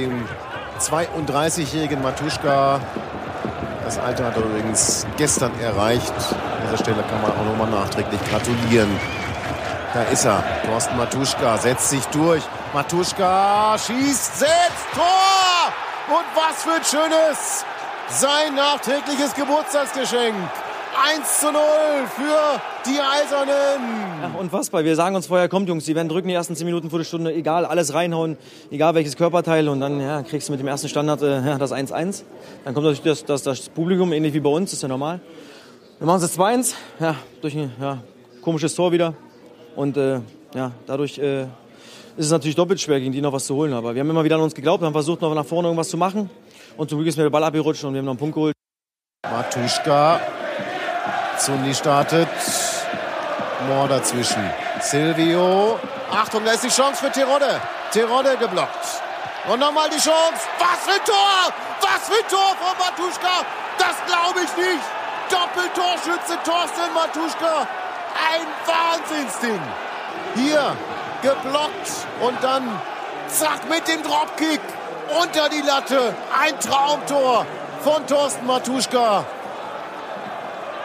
dem 32-jährigen Matuschka. Das Alter hat er übrigens gestern erreicht. An dieser Stelle kann man auch nochmal nachträglich gratulieren. Da ist er. Thorsten Matuschka setzt sich durch. Matuschka schießt, setzt, Tor! Und was für ein schönes, sein nachträgliches Geburtstagsgeschenk. 1 zu 0 für die Eisernen. Ja, unfassbar. Wir sagen uns vorher, kommt Jungs, die werden drücken die ersten 10 Minuten, Viertelstunde, egal, alles reinhauen, egal welches Körperteil. Und dann ja, kriegst du mit dem ersten Standard äh, das 1-1. Dann kommt natürlich das, das, das Publikum, ähnlich wie bei uns, ist ja normal. Dann machen es 2-1, ja, durch ein ja, komisches Tor wieder. Und äh, ja, dadurch äh, ist es natürlich doppelt schwer, gegen die noch was zu holen. Aber wir haben immer wieder an uns geglaubt, haben versucht, noch nach vorne irgendwas zu machen. Und zum Glück ist mir der Ball abgerutscht und wir haben noch einen Punkt geholt. Matuschka. Zundi startet. Mohr dazwischen. Silvio. Achtung, da ist die Chance für Terodde. Terodde geblockt. Und nochmal die Chance. Was für ein Tor! Was für ein Tor von Matuschka! Das glaube ich nicht! Doppeltorschütze Thorsten Matuschka. Ein Wahnsinnsding. Hier geblockt und dann zack mit dem Dropkick unter die Latte. Ein Traumtor von Thorsten Matuschka.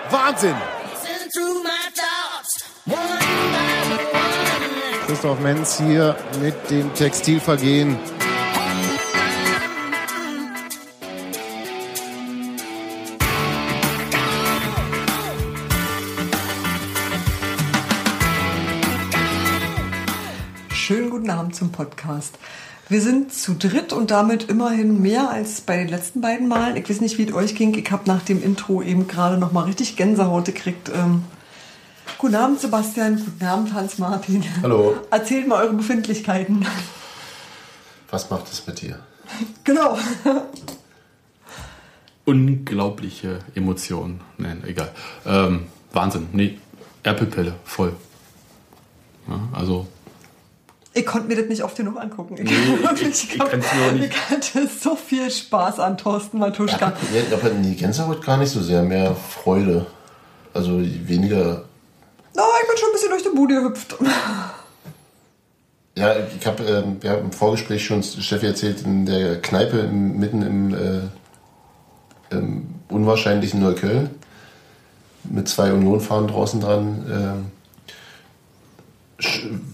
Wahnsinn. Christoph Menz hier mit dem Textilvergehen. Schönen guten Abend zum Podcast. Wir sind zu dritt und damit immerhin mehr als bei den letzten beiden Malen. Ich weiß nicht, wie es euch ging. Ich habe nach dem Intro eben gerade noch mal richtig Gänsehaut gekriegt. Ähm, guten Abend, Sebastian. Guten Abend, Hans-Martin. Hallo. Erzählt mal eure Befindlichkeiten. Was macht es mit dir? Genau. Unglaubliche Emotionen. Nein, egal. Ähm, Wahnsinn. Nee, Erpelpelle, voll. Ja, also Ich konnte mir das nicht oft genug angucken. Ich, Nee, ich- ich hab- nicht- ich hatte so viel Spaß an Thorsten Matuschka. Ja, aber die Gänsehaut gar nicht so sehr, mehr Freude. Also weniger. Na, ich bin schon ein bisschen durch die Bude gehüpft. Ja, ich habe ähm, wir haben im Vorgespräch schon Steffi erzählt, in der Kneipe im, mitten im, äh, im unwahrscheinlichen Neukölln mit zwei Union-Fahren draußen dran sch-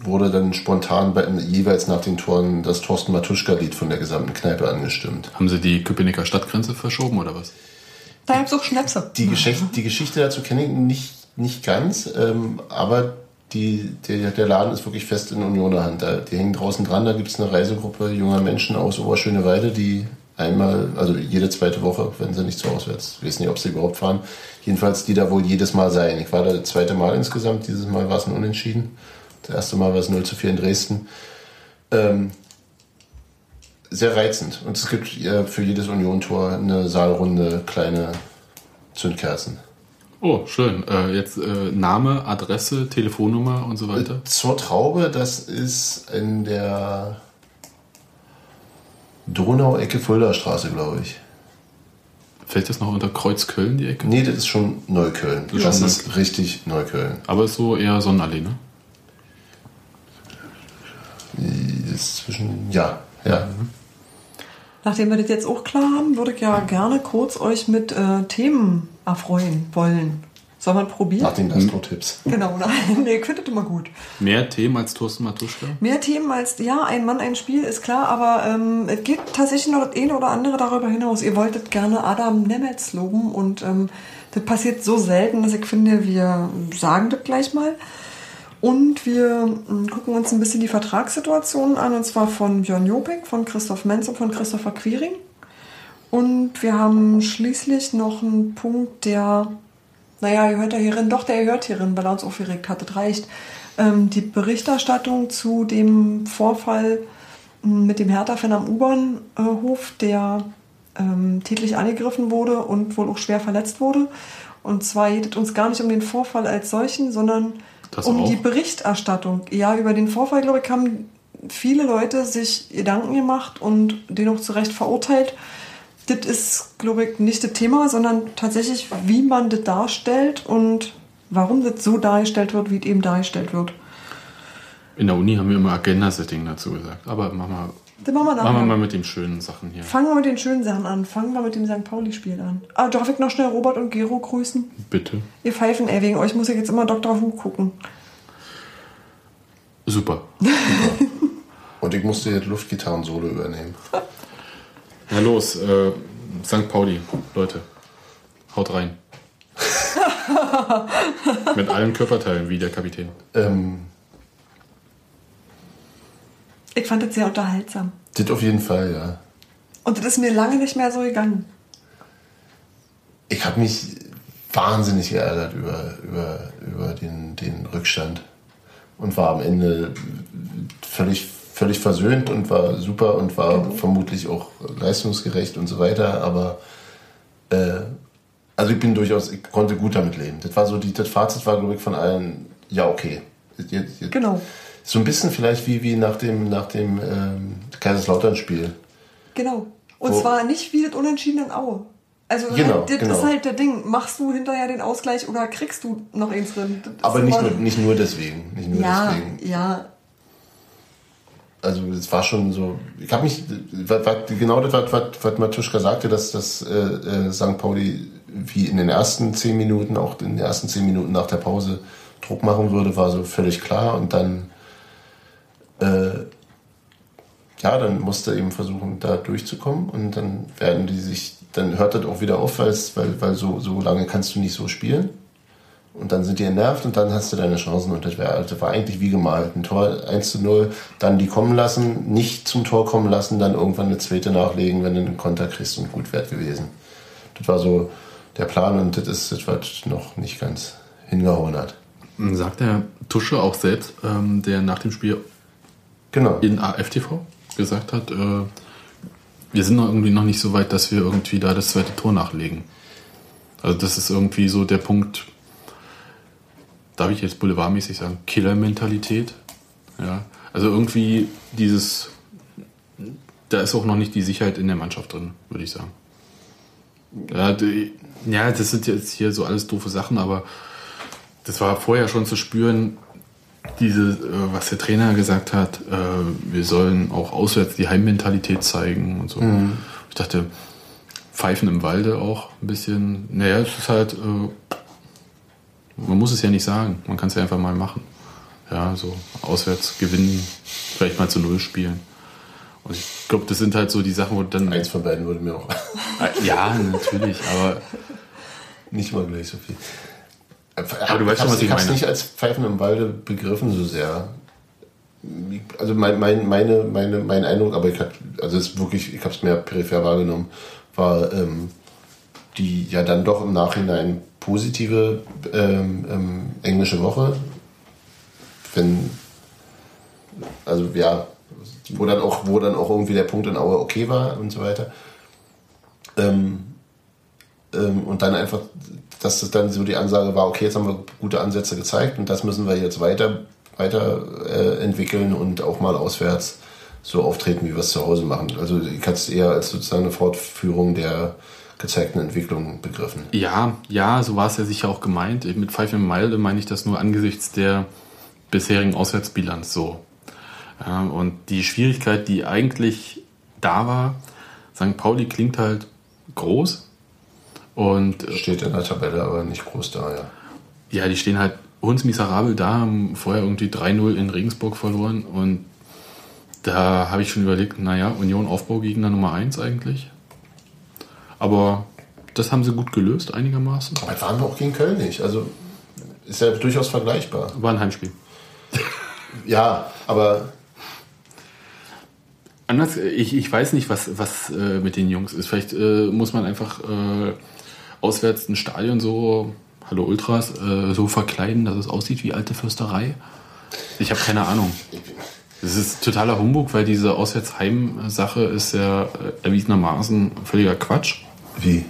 wurde dann spontan bei, jeweils nach den Toren das Thorsten Matuschka-Lied von der gesamten Kneipe angestimmt. haben sie die Köpenicker Stadtgrenze verschoben oder was? Da gibt's auch Schnäpse. Die Geschichte, die Geschichte dazu kenne ich nicht, nicht ganz, ähm, aber die, der, der Laden ist wirklich fest in Unioner Hand. Da, die hängen draußen dran, da gibt es eine Reisegruppe junger Menschen aus Oberschöneweide, die einmal, also jede zweite Woche, wenn sie nicht zu auswärts, ich weiß nicht, ob sie überhaupt fahren, jedenfalls die da wohl jedes Mal sein. Ich war da das zweite Mal insgesamt, dieses Mal war es ein Unentschieden. Das erste Mal war es 0 zu 4 in Dresden. Ähm, sehr reizend. Und es gibt äh, für jedes Union-Tor eine Saalrunde kleine Zündkerzen. Oh, schön. Äh, jetzt äh, Name, Adresse, Telefonnummer und so weiter. Zur Traube, das ist in der Donau-Ecke Fuldastraße, glaube ich. Fällt das noch unter Kreuzköln, die Ecke? Nee, das ist schon Neukölln. Das ist Das ist richtig Neukölln. Aber ist so eher Sonnenallee, ne? Ist zwischen, ja, ja. Nachdem wir das jetzt auch klar haben, würde ich ja gerne kurz euch mit äh, Themen erfreuen wollen. Soll man probieren? Nach den Gastro-Tipps. Genau, nein, nee, finde das immer gut. Mehr Themen als Thorsten Matuschka? Mehr Themen als, ja, ein Mann, ein Spiel, ist klar, aber ähm, es geht tatsächlich noch das eine oder andere darüber hinaus. Ihr wolltet gerne Adam Nemetz loben und ähm, das passiert so selten, dass ich finde, wir sagen das gleich mal. Und wir ähm, gucken uns ein bisschen die Vertragssituationen an, und zwar von Björn Joping, von Christoph Menz und von Christopher Quiring. Und wir haben schließlich noch einen Punkt, der, naja, ihr hört ja hierin, doch, der hört hierin, weil er uns aufgeregt hat, das reicht. Ähm, die Berichterstattung zu dem Vorfall m, mit dem Hertha-Fan am U-Bahnhof, der ähm, tätlich angegriffen wurde und wohl auch schwer verletzt wurde. Und zwar geht es uns gar nicht um den Vorfall als solchen, sondern Das um auch? die Berichterstattung. Ja, über den Vorfall, glaube ich, haben viele Leute sich Gedanken gemacht und den auch zu Recht verurteilt. Das ist, glaube ich, nicht das Thema, sondern tatsächlich, wie man das darstellt und warum das so dargestellt wird, wie es eben dargestellt wird. In der Uni haben wir immer Agenda-Setting dazu gesagt. Aber mach mal Das machen wir nachher. Machen wir mal mit den schönen Sachen hier. Fangen wir mit den schönen Sachen an. Fangen wir mit dem St. Pauli-Spiel an. Ah, darf ich noch schnell Robert und Gero grüßen? Bitte. Ihr Pfeifen, ey, wegen euch muss ich jetzt immer Dr. Who gucken. Super. Und ich musste jetzt Luftgitarren-Solo übernehmen. Na los, äh, St. Pauli, Leute. Haut rein. Mit allen Körperteilen, wie der Kapitän. Ähm, Ich fand das sehr unterhaltsam. das auf jeden Fall, ja. Und das ist mir lange nicht mehr so gegangen. Ich habe mich wahnsinnig geärgert über, über, über den, den Rückstand und war am Ende völlig, völlig versöhnt und war super und war Genau. vermutlich auch leistungsgerecht und so weiter. Aber äh, also ich bin durchaus, ich konnte gut damit leben. Das war so, die, das Fazit war, glaube ich, von allen, ja, okay. Jetzt, jetzt, Genau. So ein bisschen vielleicht wie, wie nach dem, nach dem ähm, Kaiserslautern-Spiel. Genau. Und Wo- zwar nicht wie das Unentschieden in Aue. Also Genau, halt, das genau. ist halt der Ding. Machst du hinterher den Ausgleich oder kriegst du noch eins drin? Das Aber nicht nur, nicht nur deswegen. Nicht nur Ja, deswegen. ja. Also es war schon so, ich habe mich, was, was, genau das, was, was, was Matuschka sagte, dass das äh, äh, St. Pauli wie in den ersten zehn Minuten, auch in den ersten zehn Minuten nach der Pause Druck machen würde, war so völlig klar und dann äh, ja, dann musste er eben versuchen, da durchzukommen und dann werden die sich, dann hört das auch wieder auf, weil, weil, so, so lange kannst du nicht so spielen. Und dann sind die entnervt und dann hast du deine Chancen. Und das, wär, das war eigentlich wie gemalt. Ein Tor 1 zu 0, dann die kommen lassen, nicht zum Tor kommen lassen, dann irgendwann eine zweite nachlegen, wenn du einen Konter kriegst und gut wert gewesen. Das war so der Plan und das ist das, was noch nicht ganz hingehauen hat. Sagt der Tusche auch selbst, ähm, der nach dem Spiel Genau. in AFTV gesagt hat, äh, wir sind noch irgendwie noch nicht so weit, dass wir irgendwie da das zweite Tor nachlegen. Also das ist irgendwie so der Punkt, darf ich jetzt boulevardmäßig sagen, Killer-Mentalität. Ja, also irgendwie dieses, da ist auch noch nicht die Sicherheit in der Mannschaft drin, würde ich sagen. Ja, die, ja, das sind jetzt hier so alles doofe Sachen, aber das war vorher schon zu spüren, diese, äh, was der Trainer gesagt hat, äh, wir sollen auch auswärts die Heimmentalität zeigen und so. Ich dachte, Pfeifen im Walde auch ein bisschen. Naja, es ist halt, äh, man muss es ja nicht sagen, man kann es ja einfach mal machen. Ja, so auswärts gewinnen, vielleicht mal zu Null spielen. Und ich glaube, das sind halt so die Sachen, wo dann. Eins von beiden würde mir auch Ja, natürlich, aber nicht mal gleich so viel. Aber du weißt schon, was ich ich habe es meine. nicht als Pfeifen im Walde begriffen so sehr. Also mein, mein, meine, meine, mein Eindruck, aber ich hab, also es wirklich, ich habe es mehr peripher wahrgenommen, war ähm, die ja dann doch im Nachhinein positive ähm, ähm, englische Woche, wenn also ja, wo dann auch, wo dann auch irgendwie der Punkt in Aue okay war und so weiter. Ähm, ähm, und dann einfach, dass das dann so die Ansage war, okay, jetzt haben wir gute Ansätze gezeigt und das müssen wir jetzt weiter, weiter äh, entwickeln und auch mal auswärts so auftreten, wie wir es zu Hause machen. Also ich hatte es eher als sozusagen eine Fortführung der gezeigten Entwicklung begriffen. Ja, ja, so war es ja sicher auch gemeint. Mit Pfeife im Meilde meine ich das nur angesichts der bisherigen Auswärtsbilanz so. Und die Schwierigkeit, die eigentlich da war, St. Pauli klingt halt groß und äh, Steht in der Tabelle, aber nicht groß da, ja. ja, die stehen halt hundsmiserabel da, haben vorher irgendwie 3-0 in Regensburg verloren und da habe ich schon überlegt, naja, Union Aufbaugegner Nummer 1 eigentlich. Aber das haben sie gut gelöst, einigermaßen. Aber das waren wir auch gegen Köln nicht. Also ist ja durchaus vergleichbar. War ein Heimspiel. Ja, aber Anders, ich, ich weiß nicht, was, was äh, mit den Jungs ist. Vielleicht äh, muss man einfach äh, auswärts ein Stadion so, hallo Ultras, äh, so verkleiden, dass es aussieht wie alte Fürsterei. Ich habe keine Ahnung. Das ist totaler Humbug, weil diese Auswärtsheim-Sache ist ja äh, erwiesenermaßen völliger Quatsch. wie?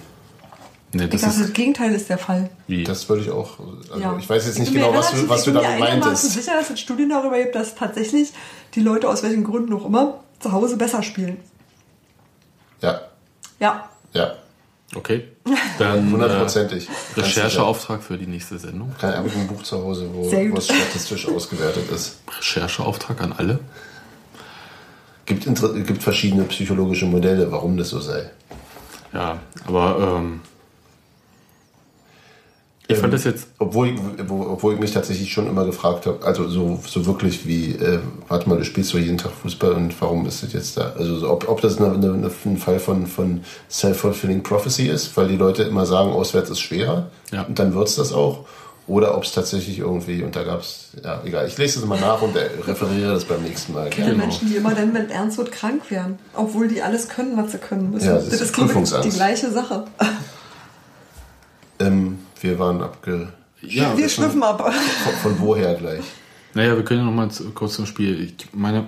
Ne, Ich das glaube, ist das Gegenteil ist der Fall. wie. Das würde ich auch. Also Ja. ich weiß jetzt nicht genau, was du, was du ich bin damit mir meintest. sicher, dass es Studien darüber gibt, dass tatsächlich die Leute aus welchen Gründen auch immer zu Hause besser spielen. Ja, Ja. ja, Okay. Dann äh, hundertprozentig. Rechercheauftrag für die nächste Sendung. Kein habe ein Buch zu Hause, wo, wo es statistisch ausgewertet ist. Rechercheauftrag an alle. gibt, gibt verschiedene psychologische Modelle, warum das so sei. Ja, aber ähm, ich fand das jetzt. Obwohl, ich- wo- obwohl ich mich tatsächlich schon immer gefragt habe, also so, so wirklich wie, äh, warte mal, du spielst doch jeden Tag Fußball und warum ist das jetzt da? Also so, ob, ob das eine, eine, eine, ein Fall von, von Self-Fulfilling Prophecy ist, weil die Leute immer sagen, auswärts ist schwerer Ja. und dann wird's das auch. Oder ob es tatsächlich irgendwie, und da gab's, ja, egal, ich lese das mal nach und äh, referiere das beim nächsten Mal. Die Genau. Menschen, die immer dann, wenn ernst wird, krank werden. Obwohl die alles können, was sie können. Das, Ja, das, das ist ist, ich, Prüfungsangst. die gleiche Sache. Wir waren abge... Ja, Wir schnüffen ab. Von, von woher gleich? Naja, wir können ja noch mal zu- kurz zum Spiel. Ich meine,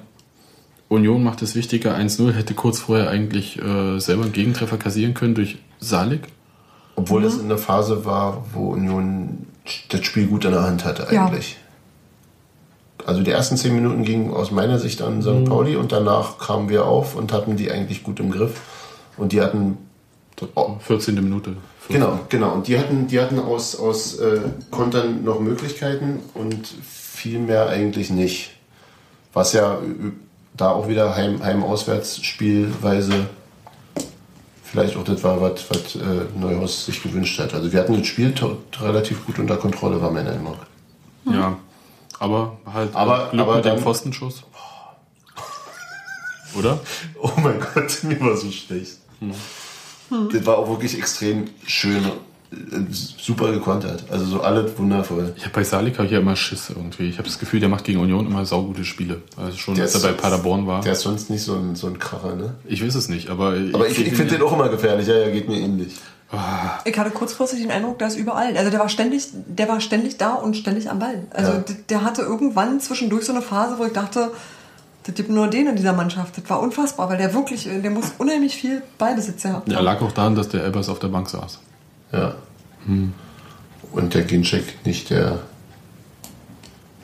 Union macht es wichtiger. 1-0 hätte kurz vorher eigentlich äh, selber einen Gegentreffer kassieren können durch Salik. Obwohl Mhm. es in der Phase war, wo Union das Spiel gut in der Hand hatte Ja. eigentlich. Also die ersten zehn Minuten gingen aus meiner Sicht an Mhm. St. Pauli und danach kamen wir auf und hatten die eigentlich gut im Griff. Und die hatten 14. Minute. Genau, genau. Und die hatten, die hatten aus, aus äh, Kontern noch Möglichkeiten und viel mehr eigentlich nicht. Was ja äh, da auch wieder Heim- Heim-Auswärts-Spielweise vielleicht auch das war, was, was äh, Neuhaus sich gewünscht hat. Also wir hatten das Spiel relativ gut unter Kontrolle, war mein Eindruck. Ja. Aber halt Aber- Glück aber mit dem Pfostenschuss. Oder? Oh mein Gott, mir war so schlecht. Das war auch wirklich extrem schön, äh, super gekontert. Also so alles wundervoll. Ich hab bei Salik habe ich ja immer Schiss irgendwie. Ich habe das Gefühl, der macht gegen Union immer saugute Spiele. Also schon, als er bei Paderborn war. Der ist sonst nicht so ein, so ein Kracher, ne? ich weiß es nicht, aber, Aber ich, ich finde den auch immer gefährlich. Ja, ja, geht mir ähnlich. Ich hatte kurzfristig den Eindruck, der ist überall. Also der war ständig, der war ständig da und ständig am Ball. Also Ja. der hatte irgendwann zwischendurch so eine Phase, wo ich dachte, das gibt nur den in dieser Mannschaft. Das war unfassbar, weil der wirklich, der muss unheimlich viel Ballbesitz gehabt Ja, haben. lag auch daran, dass der Elbers auf der Bank saß. Ja. Und der Ginczek nicht der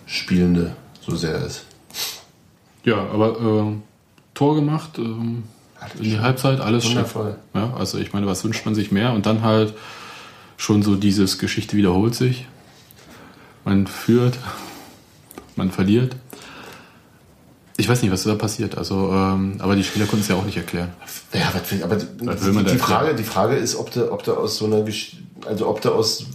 Spielende so sehr ist. Ja, aber äh, Tor gemacht, ähm, in die Halbzeit, alles. Wundervoll. Ja, also ich meine, was wünscht man sich mehr? Und dann halt schon so dieses Geschichte wiederholt sich. Man führt, man verliert. Ich weiß nicht, was da passiert. Also, ähm, aber die Spieler konnten es ja auch nicht erklären. Ja, was will, aber die, die, Frage, die Frage ist, ob du, ob du aus so einer, also ob du aus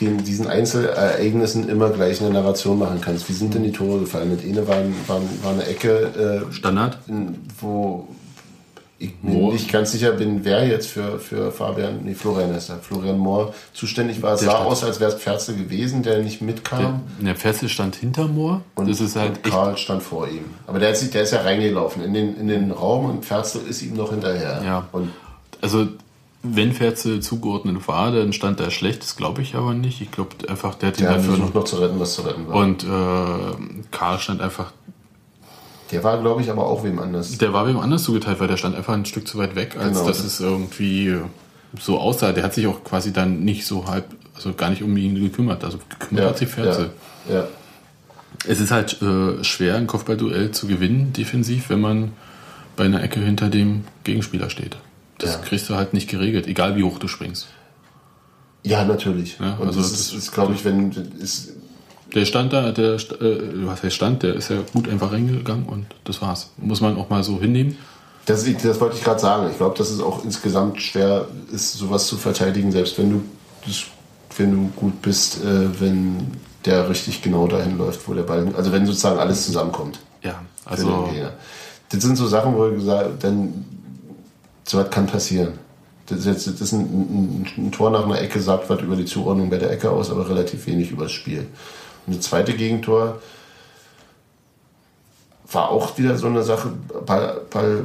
den, diesen Einzelereignissen immer gleich eine Narration machen kannst. Wie sind denn die Tore gefallen? Das eine war, war, war eine Ecke, äh, Standard? wo ich mir Mohr. nicht ganz sicher bin, wer jetzt für, für Fabian, nee, Florian ist er, Florian Mohr zuständig war. Es sah stand- aus, als wäre es Pferzel gewesen, der nicht mitkam. Der, der Ferzel stand hinter Moor. Und, das ist halt. Karl stand vor ihm. Aber der, ist, der ist ja reingelaufen in den, in den Raum und Pferzel ist ihm noch hinterher. Ja. Und Also, wenn Ferzel zugeordnet war, dann stand er schlecht. Das glaube ich aber nicht. Ich glaube einfach, der hat ihn der hat versucht noch zu retten, was zu retten war. Und äh, Karl stand einfach der war, glaube ich, aber auch wem anders. Der war wem anders zugeteilt, weil der stand einfach ein Stück zu weit weg, als Genau. dass es irgendwie so aussah. Der hat sich auch quasi dann nicht so halb, also gar nicht um ihn gekümmert. Also gekümmert hat sich Ferzel. ja, ja. Es ist halt äh, schwer, ein Kopfballduell zu gewinnen, defensiv, wenn man bei einer Ecke hinter dem Gegenspieler steht. Das Ja. kriegst du halt nicht geregelt, egal wie hoch du springst. ja, natürlich. Ja, also das, das- ist, ist glaube ich, wenn ist, Der stand da, der, äh, was heißt stand, der ist ja gut einfach reingegangen und das war's. Muss man auch mal so hinnehmen. Das, das wollte ich gerade sagen. Ich glaube, dass es auch insgesamt schwer ist, sowas zu verteidigen, selbst wenn du, wenn du gut bist, äh, wenn der richtig genau dahin läuft, wo der Ball. Also wenn sozusagen alles zusammenkommt. Ja, also. Das sind so Sachen, wo ich gesagt dann so was kann passieren. Das ist, jetzt, das ist ein, ein, ein Tor nach einer Ecke, sagt was über die Zuordnung bei der Ecke aus, aber relativ wenig über das Spiel. Und das zweite Gegentor war auch wieder so eine Sache, Ball, Ball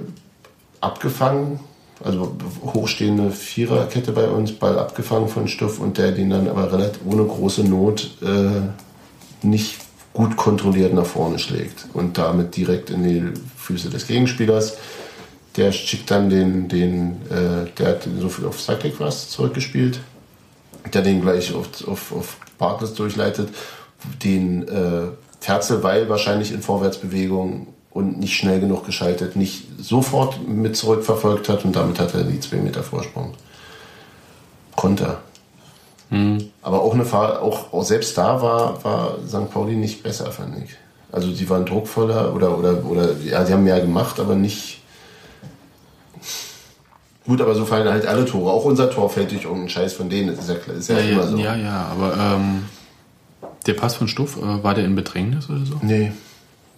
abgefangen, also hochstehende Viererkette bei uns, Ball abgefangen von Stuff und der den dann aber relativ ohne große Not äh, nicht gut kontrolliert nach vorne schlägt und damit direkt in die Füße des Gegenspielers. Der schickt dann den, den äh, der hat so viel auf Cyclic was zurückgespielt, der den gleich auf, auf, auf Bartels durchleitet, den äh, Ferzel, weil wahrscheinlich in Vorwärtsbewegung und nicht schnell genug geschaltet, nicht sofort mit zurückverfolgt hat und damit hat er die zwei Meter Vorsprung. Konter. Aber auch eine Fahr auch, auch selbst da war, war St. Pauli nicht besser, fand ich. Also sie waren druckvoller oder, oder, oder ja, sie haben mehr gemacht, aber nicht. Gut, aber so fallen halt alle Tore. Auch unser Tor fällt durch irgendeinen Scheiß von denen. Das ist ja, klar- ist ja, Ja, immer so. ja, ja, aber ähm, der Pass von Stuff, äh, war der in Bedrängnis oder so? Nee.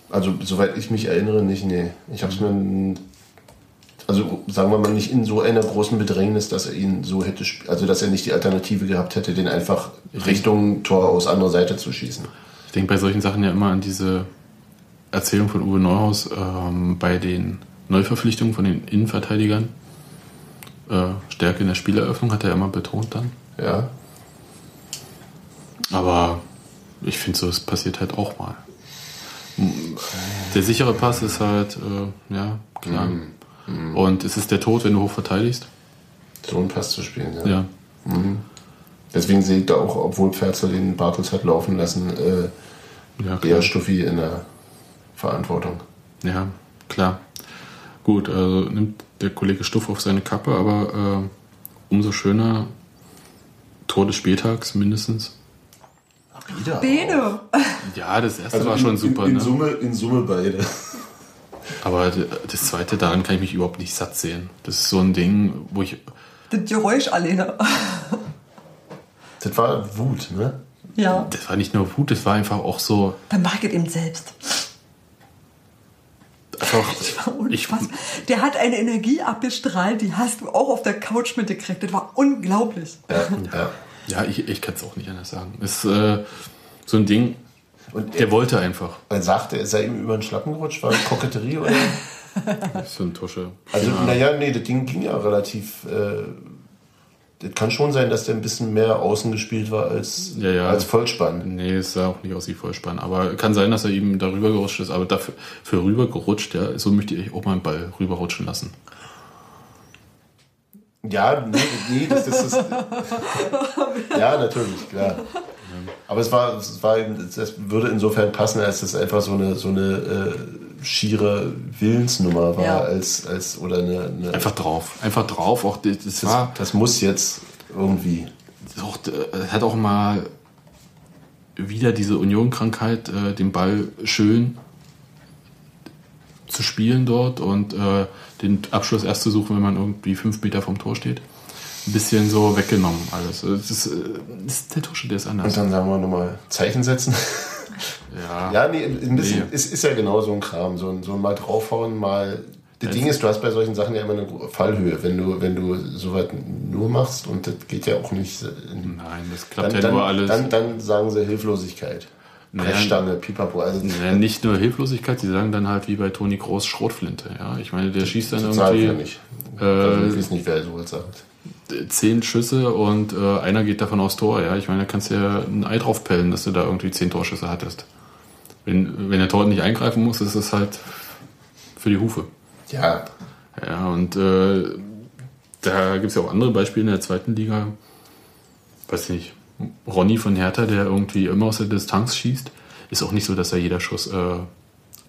Also, soweit ich mich erinnere, nicht, nee. Ich hab's mir. n- Also, sagen wir mal, nicht in so einer großen Bedrängnis, dass er ihn so hätte. Also, dass er nicht die Alternative gehabt hätte, den einfach Richtung Tor aus anderer Seite zu schießen. Ich denke bei solchen Sachen ja immer an diese Erzählung von Uwe Neuhaus ähm, bei den Neuverpflichtungen von den Innenverteidigern. Äh, Stärke in der Spieleröffnung hat er immer betont dann. Ja. Aber ich finde so, es passiert halt auch mal. Der sichere Pass ist halt, äh, ja, klar. Und es ist der Tod, wenn du hoch verteidigst. So einen Pass zu spielen, ja. Ja. Deswegen sehe ich da auch, obwohl Pferzel den Bartels hat laufen lassen, äh, Ja, eher. Stuffi in der Verantwortung. Ja, klar. Gut, also nimmt der Kollege Stuff auf seine Kappe, aber äh, umso schöner Tor des Spieltags mindestens. Wieder. Bene. Ja, das erste Also war in, schon super, in, in, ne? Summe, in Summe beide. aber das zweite, daran kann ich mich überhaupt nicht satt sehen. Das ist so ein Ding, wo ich, Das Geräusch alleine. Das war Wut, ne? Ja. das war nicht nur Wut, das war einfach auch so, Dann mach ich es eben selbst. einfach, ich, Unfassbar. Der hat eine Energie abgestrahlt, die hast du auch auf der Couch mitgekriegt. Das war unglaublich. Ja, ja. Ja, ich, ich kann es auch nicht anders sagen. Ist äh, so ein Ding, Und der wollte einfach. er sagte, er sei ihm über den Schlappen gerutscht, war Koketterie oder? So ein Tusche. Also, Ja. naja, nee, das Ding ging ja relativ. Äh, das kann schon sein, dass der ein bisschen mehr außen gespielt war als, Ja, ja. als Vollspann. Nee, es sah auch nicht aus wie Vollspann. Aber kann sein, dass er ihm darüber gerutscht ist. Aber dafür für rüber gerutscht, ja, so möchte ich auch mal einen Ball rüberrutschen lassen. Ja, nee, nee das, das ist. ja, natürlich, klar. Aber es war, es war, eben- das würde insofern passen, als es einfach so eine, so eine äh, schiere Willensnummer war, Ja. als, als oder eine. eine Einfach drauf. Einfach drauf. Auch das, das war das muss jetzt irgendwie. auch, äh, hat auch mal wieder diese Union-Krankheit, äh, den Ball schön zu spielen dort und äh, den Abschluss erst zu suchen, wenn man irgendwie fünf Meter vom Tor steht. Ein bisschen so weggenommen alles. Das ist, äh, das ist der Tusche, der ist Und anders. dann sagen wir nochmal Zeichen setzen. Ja. Ja, nee, ein bisschen, Nee. es ist ja genau so ein Kram, so ein, so ein mal draufhauen, mal. Das Ding ist, du hast bei solchen Sachen ja immer eine Fallhöhe, wenn du, wenn du soweit nur machst und das geht ja auch nicht. In, Nein, das klappt dann, ja dann, nur alles. Dann, dann sagen sie Hilflosigkeit. Naja. Brechstange, Pipapo. Also Ja, nicht nur Hilflosigkeit, sie sagen dann halt wie bei Toni Groß Schrotflinte. Ja, ich meine, der schießt dann irgendwie ja nicht. Also, ich äh, weiß nicht, wer so sagt. zehn Schüsse und äh, einer geht davon aufs Tor. Ja, ich meine, da kannst du ja ein Ei drauf pellen, dass du da irgendwie zehn Torschüsse hattest. Wenn, wenn der Tor nicht eingreifen muss, ist es halt für die Hufe. Ja, Ja, und äh, da gibt es ja auch andere Beispiele in der zweiten Liga. Weiß nicht, Ronny von Hertha, der irgendwie immer aus der Distanz schießt, ist auch nicht so, dass er jeder Schuss äh,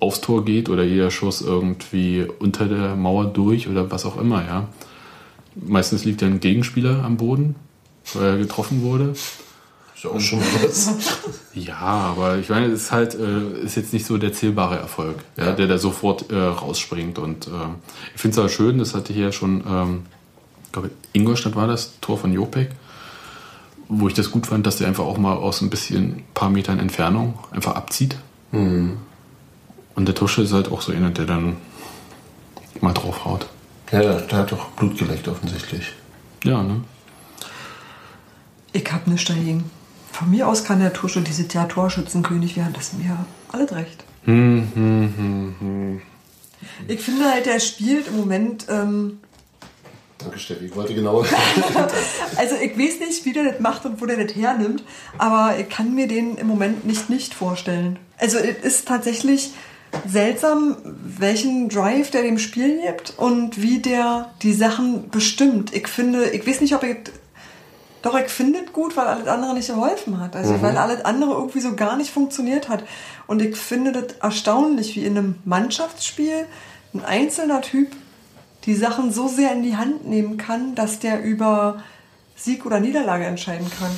aufs Tor geht oder jeder Schuss irgendwie unter der Mauer durch oder was auch immer, ja. Meistens liegt ja ein Gegenspieler am Boden, weil er getroffen wurde. ist ja auch schon was. Ja, aber ich meine, es ist halt, äh, ist jetzt nicht so der zählbare Erfolg, ja, Ja. der da sofort äh, rausspringt. Und äh, ich finde es auch schön, das hatte hier schon, ähm, ich glaube, Ingolstadt war das, Tor von Jopek, wo ich das gut fand, dass der einfach auch mal aus ein bisschen paar Metern Entfernung einfach abzieht. Mhm. Und der Tusche ist halt auch so einer, der dann mal draufhaut. Ja, der, der hat doch Blut geleckt, offensichtlich. Ja, ne? Ich hab nichts dagegen. Von mir aus kann der Tusche dieses Jahr Torschützenkönig werden. Das ist mir alles recht. Ich finde halt, der spielt im Moment. Ähm, Danke, Steffi. Ich wollte genau. also, ich weiß nicht, wie der das macht und wo der das hernimmt, aber ich kann mir den im Moment nicht nicht vorstellen. Also, es ist tatsächlich seltsam, welchen Drive der dem Spiel gibt und wie der die Sachen bestimmt. Ich finde, ich weiß nicht, ob ich. Doch, ich finde es gut, weil alles andere nicht geholfen hat. Also, weil alles andere irgendwie so gar nicht funktioniert hat. Und ich finde das erstaunlich, wie in einem Mannschaftsspiel ein einzelner Typ die Sachen so sehr in die Hand nehmen kann, dass der über Sieg oder Niederlage entscheiden kann.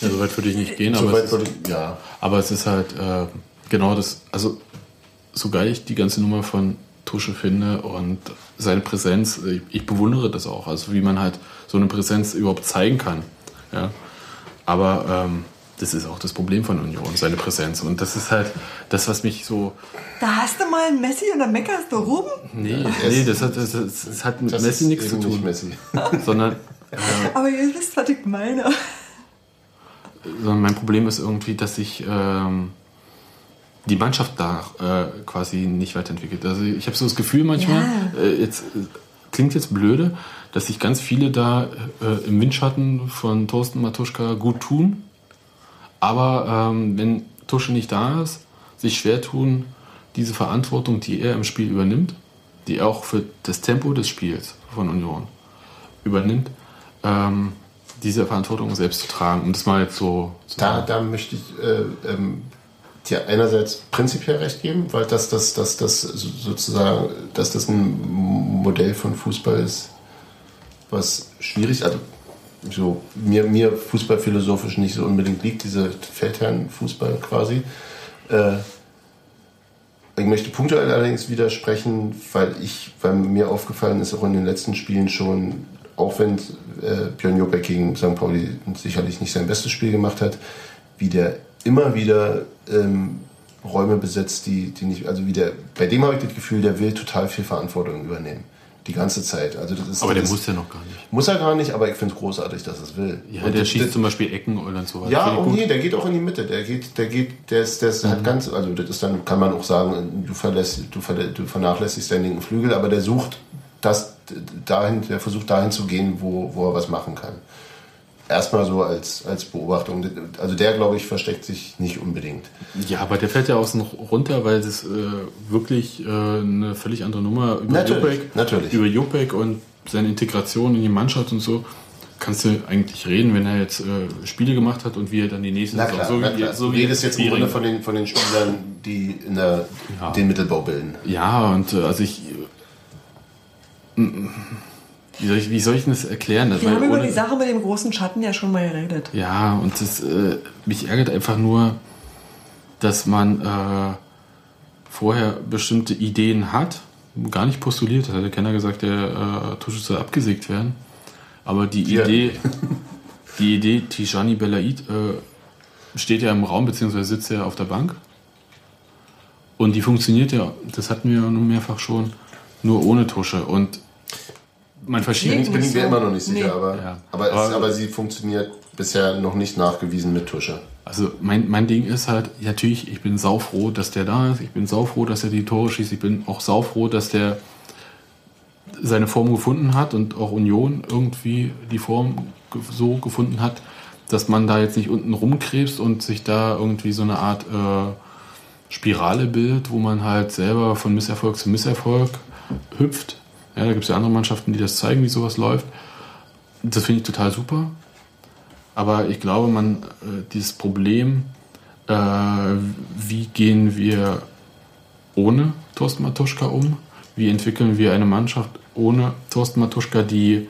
Ja, so weit würde ich nicht gehen, so aber, weit es würde ist, ich, ja. aber es ist halt äh, genau das, also so geil ich die ganze Nummer von Tusche finde und seine Präsenz, ich, ich, bewundere das auch, also wie man halt so eine Präsenz überhaupt zeigen kann. Ja. Aber ähm, das ist auch das Problem von Union, seine Präsenz. Und das ist halt das, was mich so. Da hast du mal ein Messi und dann meckerst du rum? Nee, nee das, hat, das, das hat mit das Messi nichts zu tun. Messi. Sondern. Äh, Aber ihr wisst, was ich meine. Sondern mein Problem ist irgendwie, dass ich. Ähm, die Mannschaft da äh, quasi nicht weiterentwickelt. Also ich habe so das Gefühl manchmal, ja. äh, jetzt äh, klingt jetzt blöde, dass sich ganz viele da äh, im Windschatten von Thorsten Matuschka gut tun, aber ähm, wenn Tusche nicht da ist, sich schwer tun, diese Verantwortung, die er im Spiel übernimmt, die er auch für das Tempo des Spiels von Union übernimmt, ähm, diese Verantwortung selbst zu tragen, um das mal jetzt so da, da möchte ich äh, ähm, dir einerseits prinzipiell recht geben, weil das, das, das, das sozusagen, dass das ein Modell von Fußball ist, was schwierig, also so mir, mir fußballphilosophisch nicht so unbedingt liegt, dieser Feldherrn-Fußball quasi. Äh, ich möchte punktuell allerdings widersprechen, weil ich, weil mir aufgefallen ist, auch in den letzten Spielen schon, auch wenn äh, Björn Jopek gegen St. Pauli sicherlich nicht sein bestes Spiel gemacht hat, wie der immer wieder ähm, Räume besetzt, die, die nicht, also wie der, bei dem habe ich das Gefühl, der will total viel Verantwortung übernehmen. Die ganze Zeit. Also das ist, aber der muss ja noch gar nicht. Muss er gar nicht, aber ich finde es großartig, dass er es will. Ja, und der schießt zum Beispiel Ecken oder so weiter. Ja, oh nee, der geht auch in die Mitte. Der geht, der geht, der ist, der ist mhm. halt ganz, also das ist dann, kann man auch sagen, du, verlässt, du, du vernachlässigst deinen linken Flügel, aber der sucht das dahin, der versucht dahin zu gehen, wo, wo er was machen kann erstmal so als, als Beobachtung. Also der, glaube ich, versteckt sich nicht unbedingt. Ja, aber der fällt ja außen runter, weil das äh, wirklich äh, eine völlig andere Nummer über natürlich, Jopek, natürlich. über Jopek und seine Integration in die Mannschaft und so. Kannst du eigentlich reden, wenn er jetzt äh, Spiele gemacht hat und wie er dann die nächsten na klar, so, na klar. so Du redest jetzt im Grunde von den, von den Spielern, die der, ja. den Mittelbau bilden. Ja, und äh, also ich wie soll ich, wie soll ich das erklären? Wir haben über die Sache mit dem großen Schatten ja schon mal geredet. Ja, und das, äh, mich ärgert einfach nur, dass man äh, vorher bestimmte Ideen hat, gar nicht postuliert. Das hat der Kenner gesagt, der äh, Tusch soll abgesägt werden. Aber die ja. Idee, die Idee Tijani Belaid äh, steht ja im Raum, beziehungsweise sitzt ja auf der Bank. Und die funktioniert ja, das hatten wir ja nun mehrfach schon, nur ohne Tusche. Und man verschiebt. Bin ich mir immer noch nicht sicher, nee. aber, ja. aber, aber, es, aber, sie funktioniert bisher noch nicht nachgewiesen mit Tusche. Also mein, mein Ding ist halt, natürlich, ich bin saufroh, dass der da ist. Ich bin saufroh, dass er die Tore schießt. Ich bin auch saufroh, dass der seine Form gefunden hat und auch Union irgendwie die Form so gefunden hat, dass man da jetzt nicht unten rumkrebst und sich da irgendwie so eine Art äh, Spirale bildet, wo man halt selber von Misserfolg zu Misserfolg hüpft ja, da gibt es ja andere Mannschaften, die das zeigen, wie sowas läuft. Das finde ich total super. Aber ich glaube, man, äh, dieses Problem, äh, wie gehen wir ohne Thorsten Matuschka um? Wie entwickeln wir eine Mannschaft ohne Thorsten Matuschka, die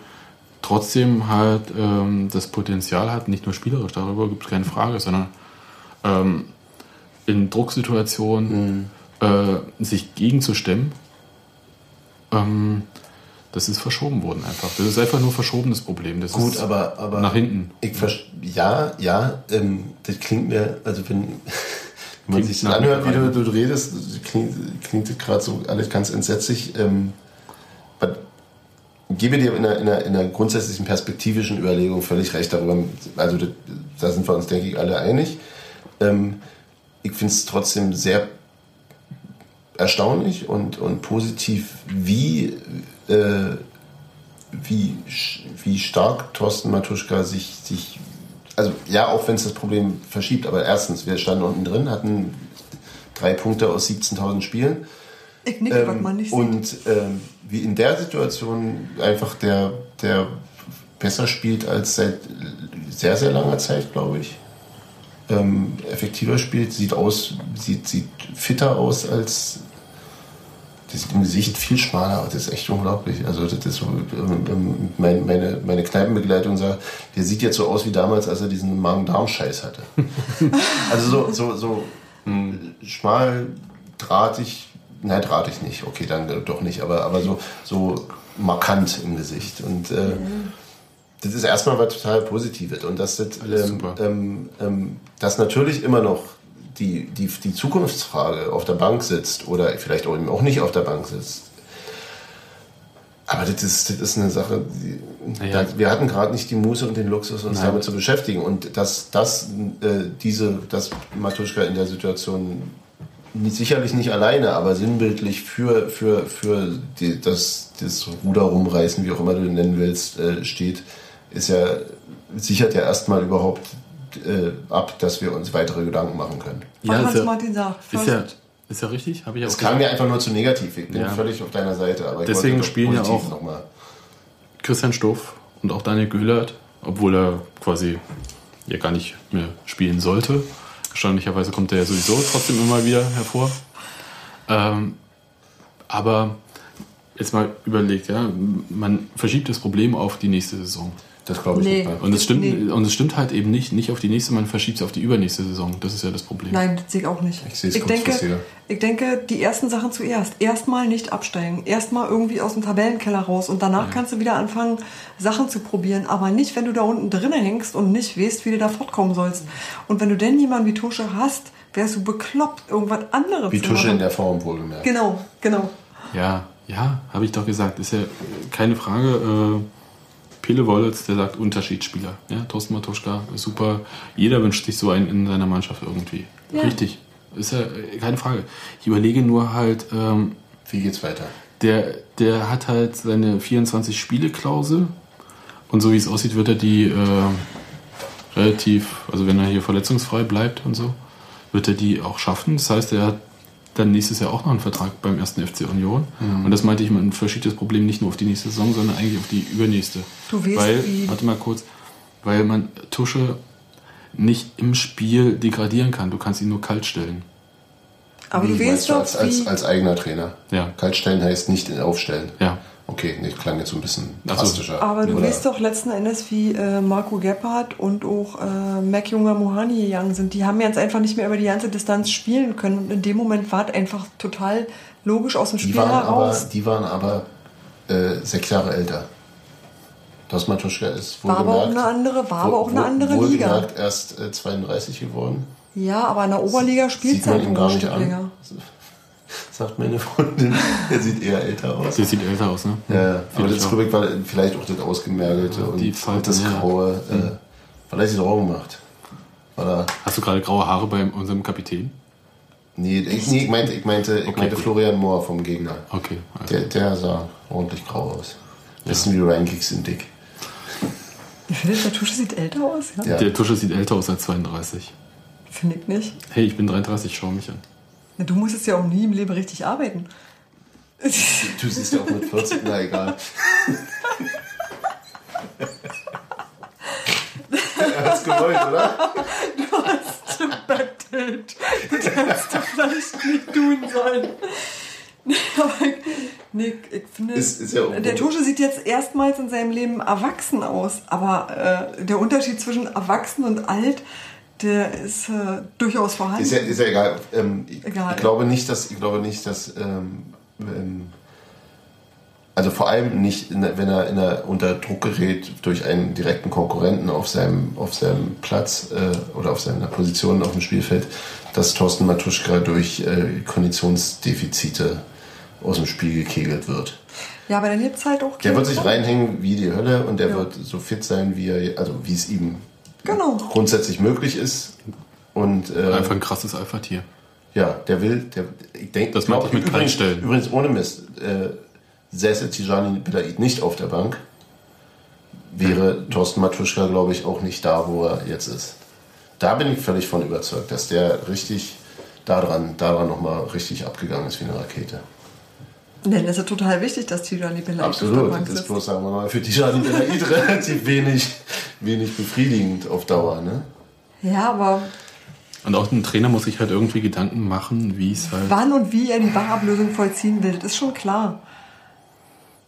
trotzdem halt ähm, das Potenzial hat, nicht nur spielerisch, darüber gibt es keine Frage, sondern ähm, in Drucksituationen mhm. äh, sich gegenzustemmen ähm, das ist verschoben worden einfach. Das ist einfach nur verschobenes Problem. Das Gut, aber, aber nach hinten. Ich ja, ja, ähm, das klingt mir, also wenn, wenn man sich das anhört, wie du, du redest, klingt, klingt das gerade so alles ganz entsetzlich. Ähm, gebe dir in einer, in, einer, in einer grundsätzlichen perspektivischen Überlegung völlig recht darüber. Also das, da sind wir uns, denke ich, alle einig. Ähm, ich finde es trotzdem sehr erstaunlich und, und positiv, wie, äh, wie, wie stark Thorsten Matuschka sich, sich also ja, auch wenn es das Problem verschiebt, aber erstens, wir standen unten drin, hatten drei Punkte aus 17.000 Spielen. Ich nicke, ähm, man nicht Und ähm, wie in der Situation einfach der, der besser spielt als seit sehr, sehr langer Zeit, glaube ich. Ähm, effektiver spielt, sieht aus, sieht, sieht fitter aus als, die sieht im Gesicht viel schmaler aus. Das ist echt unglaublich. Also das ist so, ähm, ähm, meine, meine Kneipenbegleitung sagt, der sieht jetzt so aus wie damals, als er diesen Magen-Darm-Scheiß hatte. also so, so, so hm. schmal, drahtig, nein, drahtig nicht, okay, dann doch nicht, aber, aber so, so markant im Gesicht. Und äh, mhm. das ist erstmal was total Positives. Und das, das, ähm, ähm, ähm, das natürlich immer noch die, die, die Zukunftsfrage auf der Bank sitzt oder vielleicht auch eben auch nicht auf der Bank sitzt. Aber das ist, das ist eine Sache, die, ja. da, wir hatten gerade nicht die Muße und den Luxus, uns Nein. damit zu beschäftigen. Und dass, dass äh, diese, dass Matuschka in der Situation nicht, sicherlich nicht alleine, aber sinnbildlich für, für, für die, das, das Ruder rumreißen, wie auch immer du den nennen willst, äh, steht, ist ja, sichert ja erstmal überhaupt äh, ab, dass wir uns weitere Gedanken machen können. Ja, ist ja, Martin sagt, ist ja, ist ja richtig, habe ich auch. Es kam mir einfach nur zu negativ. Ich bin ja. völlig auf deiner Seite, aber deswegen spielen ja auch Christian Stoff und auch Daniel Göhlert, obwohl er quasi ja gar nicht mehr spielen sollte. Erstaunlicherweise kommt er ja sowieso trotzdem immer wieder hervor. Ähm, aber jetzt mal überlegt, ja, man verschiebt das Problem auf die nächste Saison. Das glaube ich nee. nicht. Und es stimmt, nee. und es stimmt halt eben nicht, nicht auf die nächste, man verschiebt es auf die übernächste Saison. Das ist ja das Problem. Nein, das sehe ich auch nicht. Ich sehe es ich denke, ich denke, die ersten Sachen zuerst. Erstmal nicht absteigen. Erstmal irgendwie aus dem Tabellenkeller raus. Und danach ja. kannst du wieder anfangen, Sachen zu probieren. Aber nicht, wenn du da unten drinnen hängst und nicht weißt, wie du da fortkommen sollst. Und wenn du denn jemanden wie Tusche hast, wärst du bekloppt, irgendwas anderes wie zu Tusche in der Form wohlgemerkt. Genau, genau. Ja, ja, habe ich doch gesagt. Ist ja keine Frage. Äh Pele Wollitz, der sagt Unterschiedsspieler. Ja, Thorsten Matuschka, super. Jeder wünscht sich so einen in seiner Mannschaft irgendwie. Ja. Richtig. Ist ja äh, keine Frage. Ich überlege nur halt. Ähm, Wie geht's weiter? Der, der hat halt seine 24 Spiele-Klausel. Und so wie es aussieht, wird er die äh, relativ, also wenn er hier verletzungsfrei bleibt und so, wird er die auch schaffen. Das heißt, er hat dann nächstes Jahr auch noch einen Vertrag beim ersten FC Union. Mhm. Und das meinte ich, man verschiebt das Problem nicht nur auf die nächste Saison, sondern eigentlich auf die übernächste. Du weißt, weil, wie warte mal kurz, weil man Tusche nicht im Spiel degradieren kann. Du kannst ihn nur kalt stellen. Aber wie du weißt doch, als, als, als, eigener Trainer. Ja. Kaltstellen heißt nicht aufstellen. Ja. Okay, nee, klang jetzt so ein bisschen drastischer. Aber du weißt doch letzten Endes, wie äh, Marco Gebhardt und auch äh, Mac Junger Mohani gegangen sind. Die haben jetzt einfach nicht mehr über die ganze Distanz spielen können. Und in dem Moment war es einfach total logisch aus dem Spiel die heraus. Aber, die waren aber äh, sechs Jahre älter. Das Matuschka ist wohl War aber auch eine andere, war aber auch eine andere wohl Liga. Gesagt, erst 32 äh, geworden. Ja, aber in der Oberliga spielt er halt gar nicht an. länger sagt meine Freundin. Er sieht eher älter aus. Der sieht älter aus, ne? Ja, aber das Rubik war vielleicht auch das Ausgemergelte ja, und, Falten, und, das Graue. Ja. Äh, mhm. weil er sich auch gemacht. Hast du gerade graue Haare bei unserem Kapitän? Nee, ich, nee, ich meinte, ich meinte, ich okay, meinte Florian Mohr vom Gegner. Okay. Also. Der, der sah ordentlich grau aus. Bisschen ja. wie Ryan Giggs Dick. Ich finde, der Tusche sieht älter aus, ja? ja? Der Tusche sieht älter aus als 32. Finde ich nicht. Hey, ich bin 33, schau mich an. Du musstest ja auch nie im Leben richtig arbeiten. Du siehst ja auch mit 40, na egal. er hat's gewollt, oder? Du hast gebettelt. Das hättest du vielleicht nicht tun sollen. Aber nee, ich finde, ist, ist ja der Tusche sieht jetzt erstmals in seinem Leben erwachsen aus. Aber äh, der Unterschied zwischen erwachsen und alt der ist äh, durchaus vorhanden. Ist ja, ist ja egal. Ähm, egal. Ich, glaube nicht, dass ich glaube nicht, dass ähm, also vor allem nicht, der, wenn er der, unter Druck gerät durch einen direkten Konkurrenten auf seinem, auf seinem Platz äh, oder auf seiner Position auf dem Spielfeld, dass Thorsten Matuschka durch äh, Konditionsdefizite aus dem Spiel gekegelt wird. Ja, aber dann gibt es halt auch. Der wird sich reinhängen wie die Hölle und der ja. wird so fit sein, wie er, also wie es ihm genau. grundsätzlich möglich ist. Und, äh, Einfach ein krasses Alpha-Tier. Ja, der will, der, ich denke, das mag ich mit übrigens, stellen. Übrigens ohne Mist, äh, säße Tijani Belaid nicht auf der Bank, wäre Thorsten Matuschka, glaube ich, auch nicht da, wo er jetzt ist. Da bin ich völlig von überzeugt, dass der richtig daran, daran nochmal richtig abgegangen ist wie eine Rakete. Denn es ist total wichtig, dass Tijani Belaid Absolut, das ist bloß, sagen wir mal, für Tijani Belaid relativ wenig, wenig befriedigend auf Dauer. Ne? Ja, aber... Und auch ein Trainer muss sich halt irgendwie Gedanken machen, wie es halt... Wann und wie er die Wachablösung vollziehen will, das ist schon klar.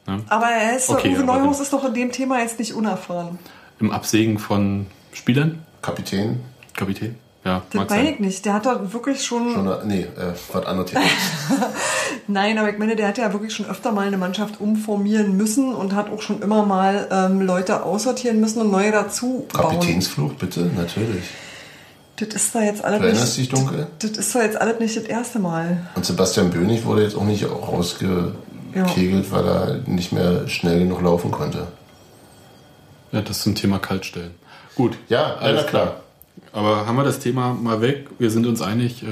Ja. Aber er ist, okay, Uwe Neuhaus ist doch in dem Thema jetzt nicht unerfahren. Im Absägen von Spielern? Kapitän. Kapitän, Ja, Das mag meine sein. ich nicht. Der hat doch wirklich schon. Schon, nee, äh, was anderes. Nein, aber ich meine, der hat ja wirklich schon öfter mal eine Mannschaft umformieren müssen und hat auch schon immer mal ähm, Leute aussortieren müssen und neue dazu bauen. Kapitänsflug, bitte, natürlich. Das ist da jetzt alles Du erinnerst nicht. dich dunkel? Das ist doch jetzt alles nicht das erste Mal. Und Sebastian Bönig wurde jetzt auch nicht rausgekegelt, weil er nicht mehr schnell genug laufen konnte. Ja, das zum Thema Kaltstellen. Gut. Ja, alles ja, klar. klar. Aber haben wir das Thema mal weg? Wir sind uns einig, äh,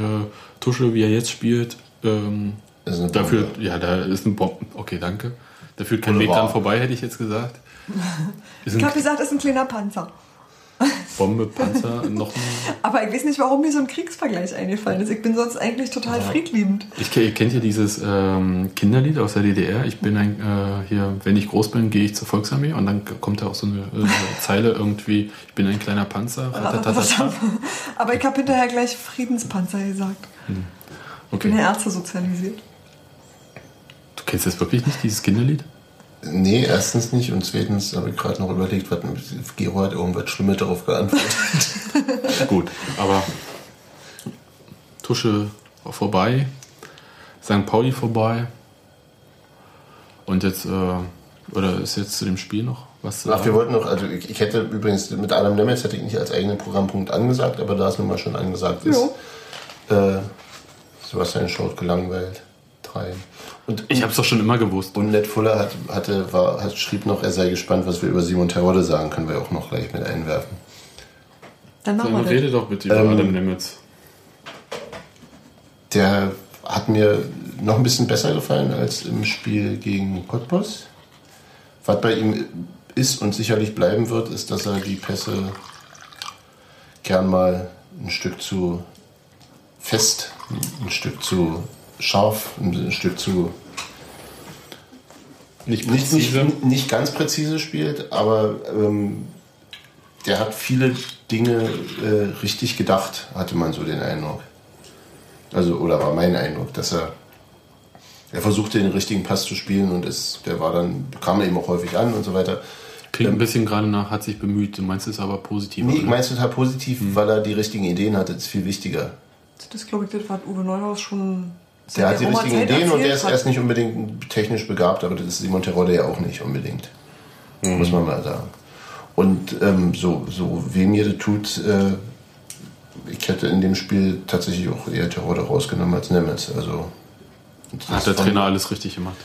Tusche, wie er jetzt spielt, ähm, Ist eine da Bombe. führt, ja, da ist eine Bombe. Okay, danke. Da führt kein Weg dran vorbei, hätte ich jetzt gesagt. Ich ein habe gesagt, ist ein kleiner Panzer. Bombe, Panzer, noch ein Aber ich weiß nicht, warum mir so ein Kriegsvergleich eingefallen ist. Ich bin sonst eigentlich total friedliebend. Ich ihr kennt ja dieses ähm, Kinderlied aus der DDR. Ich bin ein, äh, hier, wenn ich groß bin, gehe ich zur Volksarmee und dann kommt da auch so eine äh, Zeile irgendwie, ich bin ein kleiner Panzer. Aber ich habe hinterher gleich Friedenspanzer gesagt. Ich bin Okay. ja Ärzte sozialisiert. Du kennst das wirklich nicht, dieses Kinderlied? Nee, erstens nicht und zweitens habe ich gerade noch überlegt, was Gero hat irgendwas Schlimmes darauf geantwortet. Gut, aber Tusche vorbei, St. Pauli vorbei und jetzt, äh, oder ist jetzt zu dem Spiel noch was? zu Ach, wir wollten noch, also ich, ich hätte übrigens mit Adam Nemetz hätte ich nicht als eigenen Programmpunkt angesagt, aber da es nun mal schon angesagt ist, äh, Sebastian Schaut gelangweilt. Drei. Und, Ich habe es doch schon immer gewusst. und Ned Fuller hat, hatte, war, hat, schrieb noch, er sei gespannt, was wir über Simon Terodde sagen, können wir auch noch gleich mit einwerfen. Dann machen Dann wir rede doch bitte über Ähm, Adam Nemitz. Der hat mir noch ein bisschen besser gefallen als im Spiel gegen Cottbus. Was bei ihm ist und sicherlich bleiben wird, ist, dass er die Pässe gern mal ein Stück zu fest, ein Stück zu scharf, ein Stück zu Nicht nicht, nicht, nicht ganz präzise spielt, aber ähm, der hat viele Dinge äh, richtig gedacht, hatte man so den Eindruck. Also, oder war mein Eindruck, dass er, er versuchte den richtigen Pass zu spielen und es, der war dann, kam eben auch häufig an und so weiter. Klingt ein bisschen gerade nach, hat sich bemüht. Du meinst es aber positiv. Nee, ich meine es total positiv, weil er die richtigen Ideen hatte, das ist viel wichtiger. Das ist, glaube ich, das, was Uwe Neuhaus schon seit Der hat die richtigen Ideen und der ist erst nicht unbedingt technisch begabt, aber das ist Simon Terodde ja auch nicht unbedingt. Muss man mal sagen. Und ähm, so, so weh mir das tut, äh, ich hätte in dem Spiel tatsächlich auch eher Terodde rausgenommen als Nemetz. Also, das Hat der Trainer alles richtig gemacht.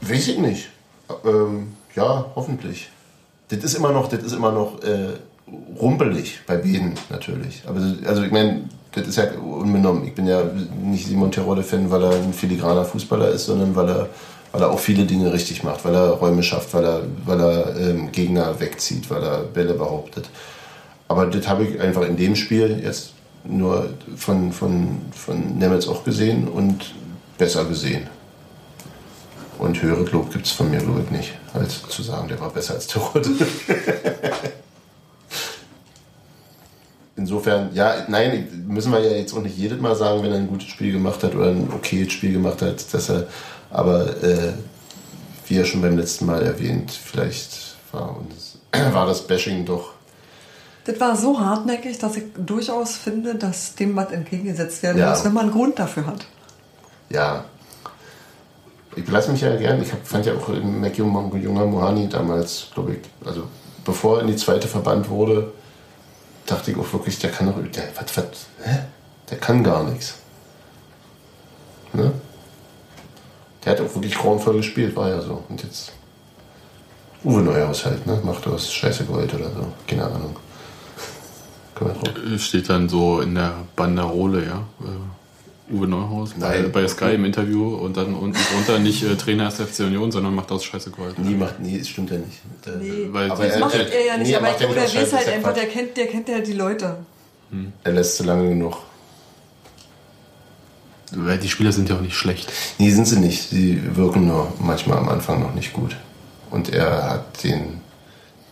Weiß ich nicht. Ähm, ja, hoffentlich. Das ist immer noch, das ist immer noch äh, rumpelig bei beiden natürlich. Aber also ich meine, das ist ja unbenommen. Ich bin ja nicht Simon Terodde-Fan, weil er ein filigraner Fußballer ist, sondern weil er, weil er auch viele Dinge richtig macht, weil er Räume schafft, weil er, weil er ähm, Gegner wegzieht, weil er Bälle behauptet. Aber das habe ich einfach in dem Spiel jetzt nur von, von, von Nemetz auch gesehen und besser gesehen. Und höhere Lob gibt es von mir, glaube ich, nicht, als zu sagen, der war besser als Terodde. Insofern, ja, nein, müssen wir ja jetzt auch nicht jedes Mal sagen, wenn er ein gutes Spiel gemacht hat oder ein okayes Spiel gemacht hat, dass er, aber äh, wie ja schon beim letzten Mal erwähnt, vielleicht war, uns, war das Bashing doch Das war so hartnäckig, dass ich durchaus finde, dass dem was entgegengesetzt werden Ja. muss, wenn man einen Grund dafür hat. Ja. Ich lasse mich ja gern. Ich hab, fand ja auch in Mackie und Junger Mohani damals, glaube ich, also bevor er in die zweite verbannt wurde, dachte ich auch wirklich, der kann doch, der, was, was, hä? Der kann gar nichts. Ne? Der hat auch wirklich grauenvoll gespielt, war ja so. Und jetzt Uwe Neuhaus halt, ne? Macht aus Scheiße Gold oder so. Keine Ahnung. Steht dann so in der Banderole, ja. Uwe Neuhaus bei, bei Sky im Interview und dann unten drunter nicht äh, Trainer erster FC Union, sondern macht aus Scheiße Gold. Nie macht, nee, das stimmt ja nicht. Äh, Nee. Weil Aber die- Das er- macht er- er ja nicht, nee, er aber aus der weiß halt ist einfach, der kennt, der kennt ja die Leute. Er lässt zu lange genug. weil die Spieler sind ja auch nicht schlecht. Nee, sind sie nicht. Sie wirken nur manchmal am Anfang noch nicht gut. Und er hat den,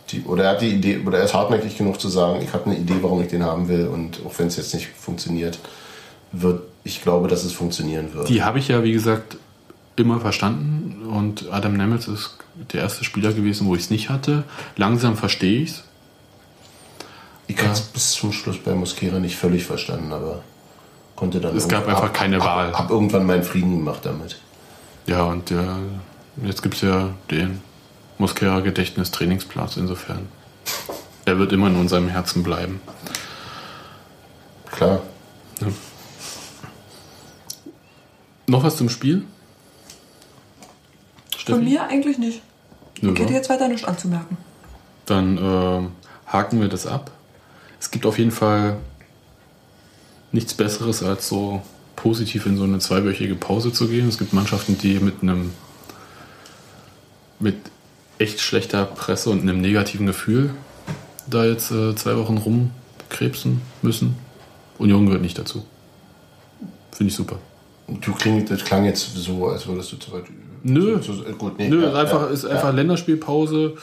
die, oder er hat die Idee, oder er ist hartnäckig genug zu sagen, ich habe eine Idee, warum ich den haben will. Und auch wenn es jetzt nicht funktioniert, wird, ich glaube, dass es funktionieren wird. Die habe ich ja, wie gesagt, immer verstanden und Adam Nemitz ist der erste Spieler gewesen, wo ich es nicht hatte. Langsam verstehe ich es. Ich habe es bis zum Schluss bei Mosquera nicht völlig verstanden, aber konnte dann. Es gab einfach keine hab, Wahl. Hab, hab irgendwann meinen Frieden gemacht damit. Ja, und der, jetzt gibt es ja den Mosquera Gedächtnis-Trainingsplatz, insofern. Er wird immer in unserem Herzen bleiben. Klar. Noch was zum Spiel? Von mir eigentlich nicht. Nö, Ich hätte jetzt weiter nichts anzumerken. Dann ähm, haken wir das ab. Es gibt auf jeden Fall nichts Besseres, als so positiv in so eine zweiwöchige Pause zu gehen. Es gibt Mannschaften, die mit einem mit echt schlechter Presse und einem negativen Gefühl da jetzt äh, zwei Wochen rumkrebsen müssen. Union gehört nicht dazu. Finde ich super. Du kling, das klang jetzt so, als würdest du zu weit. Nö. Zu, zu, gut, nee, Nö, ja, einfach, ja, ist ja. einfach Länderspielpause.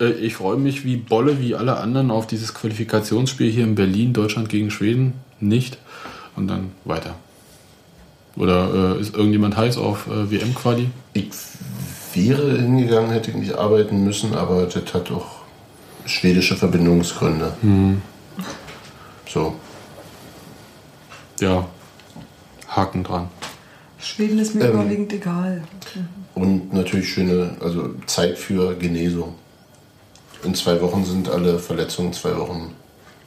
Äh, Ich freue mich wie Bolle, wie alle anderen, auf dieses Qualifikationsspiel hier in Berlin, Deutschland gegen Schweden. Nicht. Und dann weiter. Oder äh, ist irgendjemand heiß auf äh, WM-Quali? Ich wäre hingegangen, hätte ich nicht arbeiten müssen, aber das hat auch schwedische Verbindungsgründe. So. Ja. Haken dran. Schweden ist mir Ähm. überwiegend egal. Und natürlich schöne, also Zeit für Genesung. In zwei Wochen sind alle Verletzungen zwei Wochen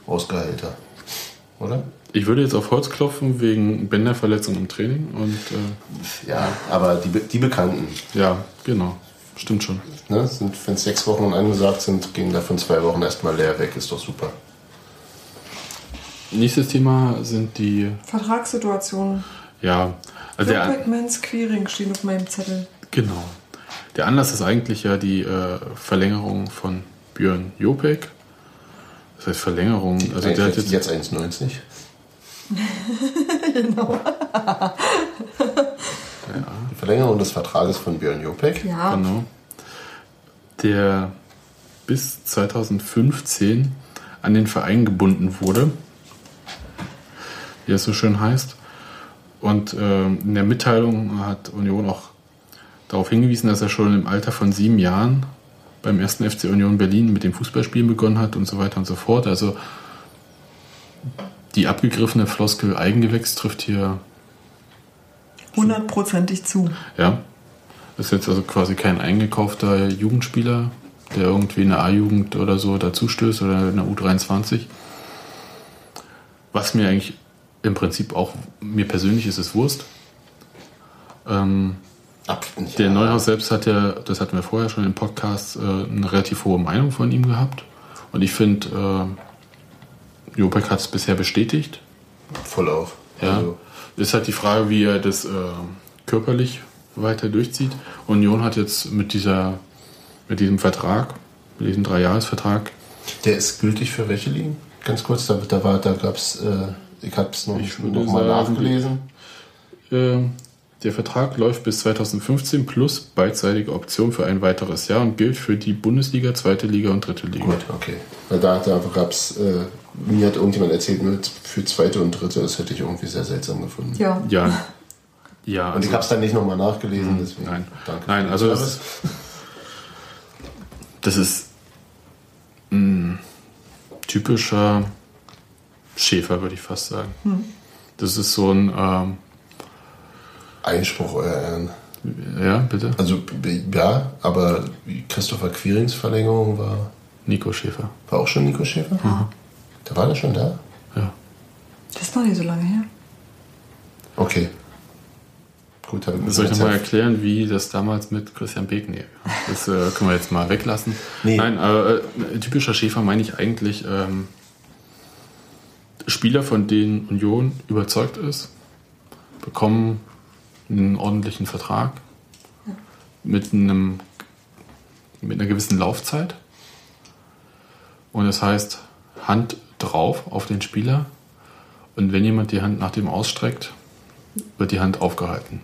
ausgeheilter. Oder? Ich würde jetzt auf Holz klopfen wegen Bänderverletzung im Training. Und äh, Ja, aber die, die Bekannten, ja, genau. Stimmt schon. ne, sind, wenn es sechs Wochen angesagt sind, gehen davon zwei Wochen erstmal leer weg, ist doch super. Nächstes Thema sind die, Vertragssituation. ja, also der, Mans Queering steht auf meinem Zettel. Genau. Der Anlass ist eigentlich ja die äh, Verlängerung von Björn Jopek. Das heißt Verlängerung, also der hat jetzt, jetzt, jetzt 1,90. Die Verlängerung des Vertrages von Björn Jopek. Ja, genau, der bis 2015 an den Verein gebunden wurde, wie es so schön heißt. Und ähm, in der Mitteilung hat Union auch darauf hingewiesen, dass er schon im Alter von sieben Jahren beim ersten FC Union Berlin mit dem Fußballspielen begonnen hat und so weiter und so fort. Also die abgegriffene Floskel Eigengewächs trifft hier, hundertprozentig zu. ja, ist jetzt also quasi kein eingekaufter Jugendspieler, der irgendwie in der A-Jugend oder so dazustößt oder in der U23. Was mir eigentlich im Prinzip auch, mir persönlich ist es Wurst. Ähm, Ab, Der. Neuhaus selbst hat ja, das hatten wir vorher schon im Podcast, äh, eine relativ hohe Meinung von ihm gehabt. Und ich finde, äh, Jopek hat es bisher bestätigt. Voll auf. Ja. Also, Ist halt die Frage, wie er das äh, körperlich weiter durchzieht. Union hat jetzt mit dieser, mit diesem Vertrag, mit diesem Dreijahresvertrag, der ist gültig für welche Ligen? Ganz kurz, da, da, war- da gab es, äh, ich habe es noch, Ich noch mal sagen, nachgelesen. äh, der Vertrag läuft bis 2015 plus beidseitige Option für ein weiteres Jahr und gilt für die Bundesliga, zweite Liga und dritte Liga. Gut, okay. Weil da, da gab es, äh, mir hat irgendjemand erzählt, nur für zweite und dritte, das hätte ich irgendwie sehr seltsam gefunden. Ja. Ja. Ja, Und ich habe es dann nicht nochmal nachgelesen, deswegen. Hm, Nein, Danke. nein, also das, das ist ein typischer Schäfer, würde ich fast sagen. Das ist so ein, ähm, Einspruch, euer Ehren. ja, bitte, Also, ja, aber Christopher Quirings Verlängerung war, Nico Schäfer. war auch schon Nico Schäfer? Da war der schon da? Ja. Das ist noch nicht so lange her. Okay. Gut, habe ich Soll ich nochmal erklären, wie das damals mit Christian Beek? Nee, das äh, können wir jetzt mal weglassen. Nee. Nein, äh, äh, typischer Schäfer meine ich eigentlich ähm, Spieler, von denen Union überzeugt ist, bekommen einen ordentlichen Vertrag mit einem mit einer gewissen Laufzeit. Und das heißt Hand drauf auf den Spieler. Und wenn jemand die Hand nach dem ausstreckt, wird die Hand aufgehalten.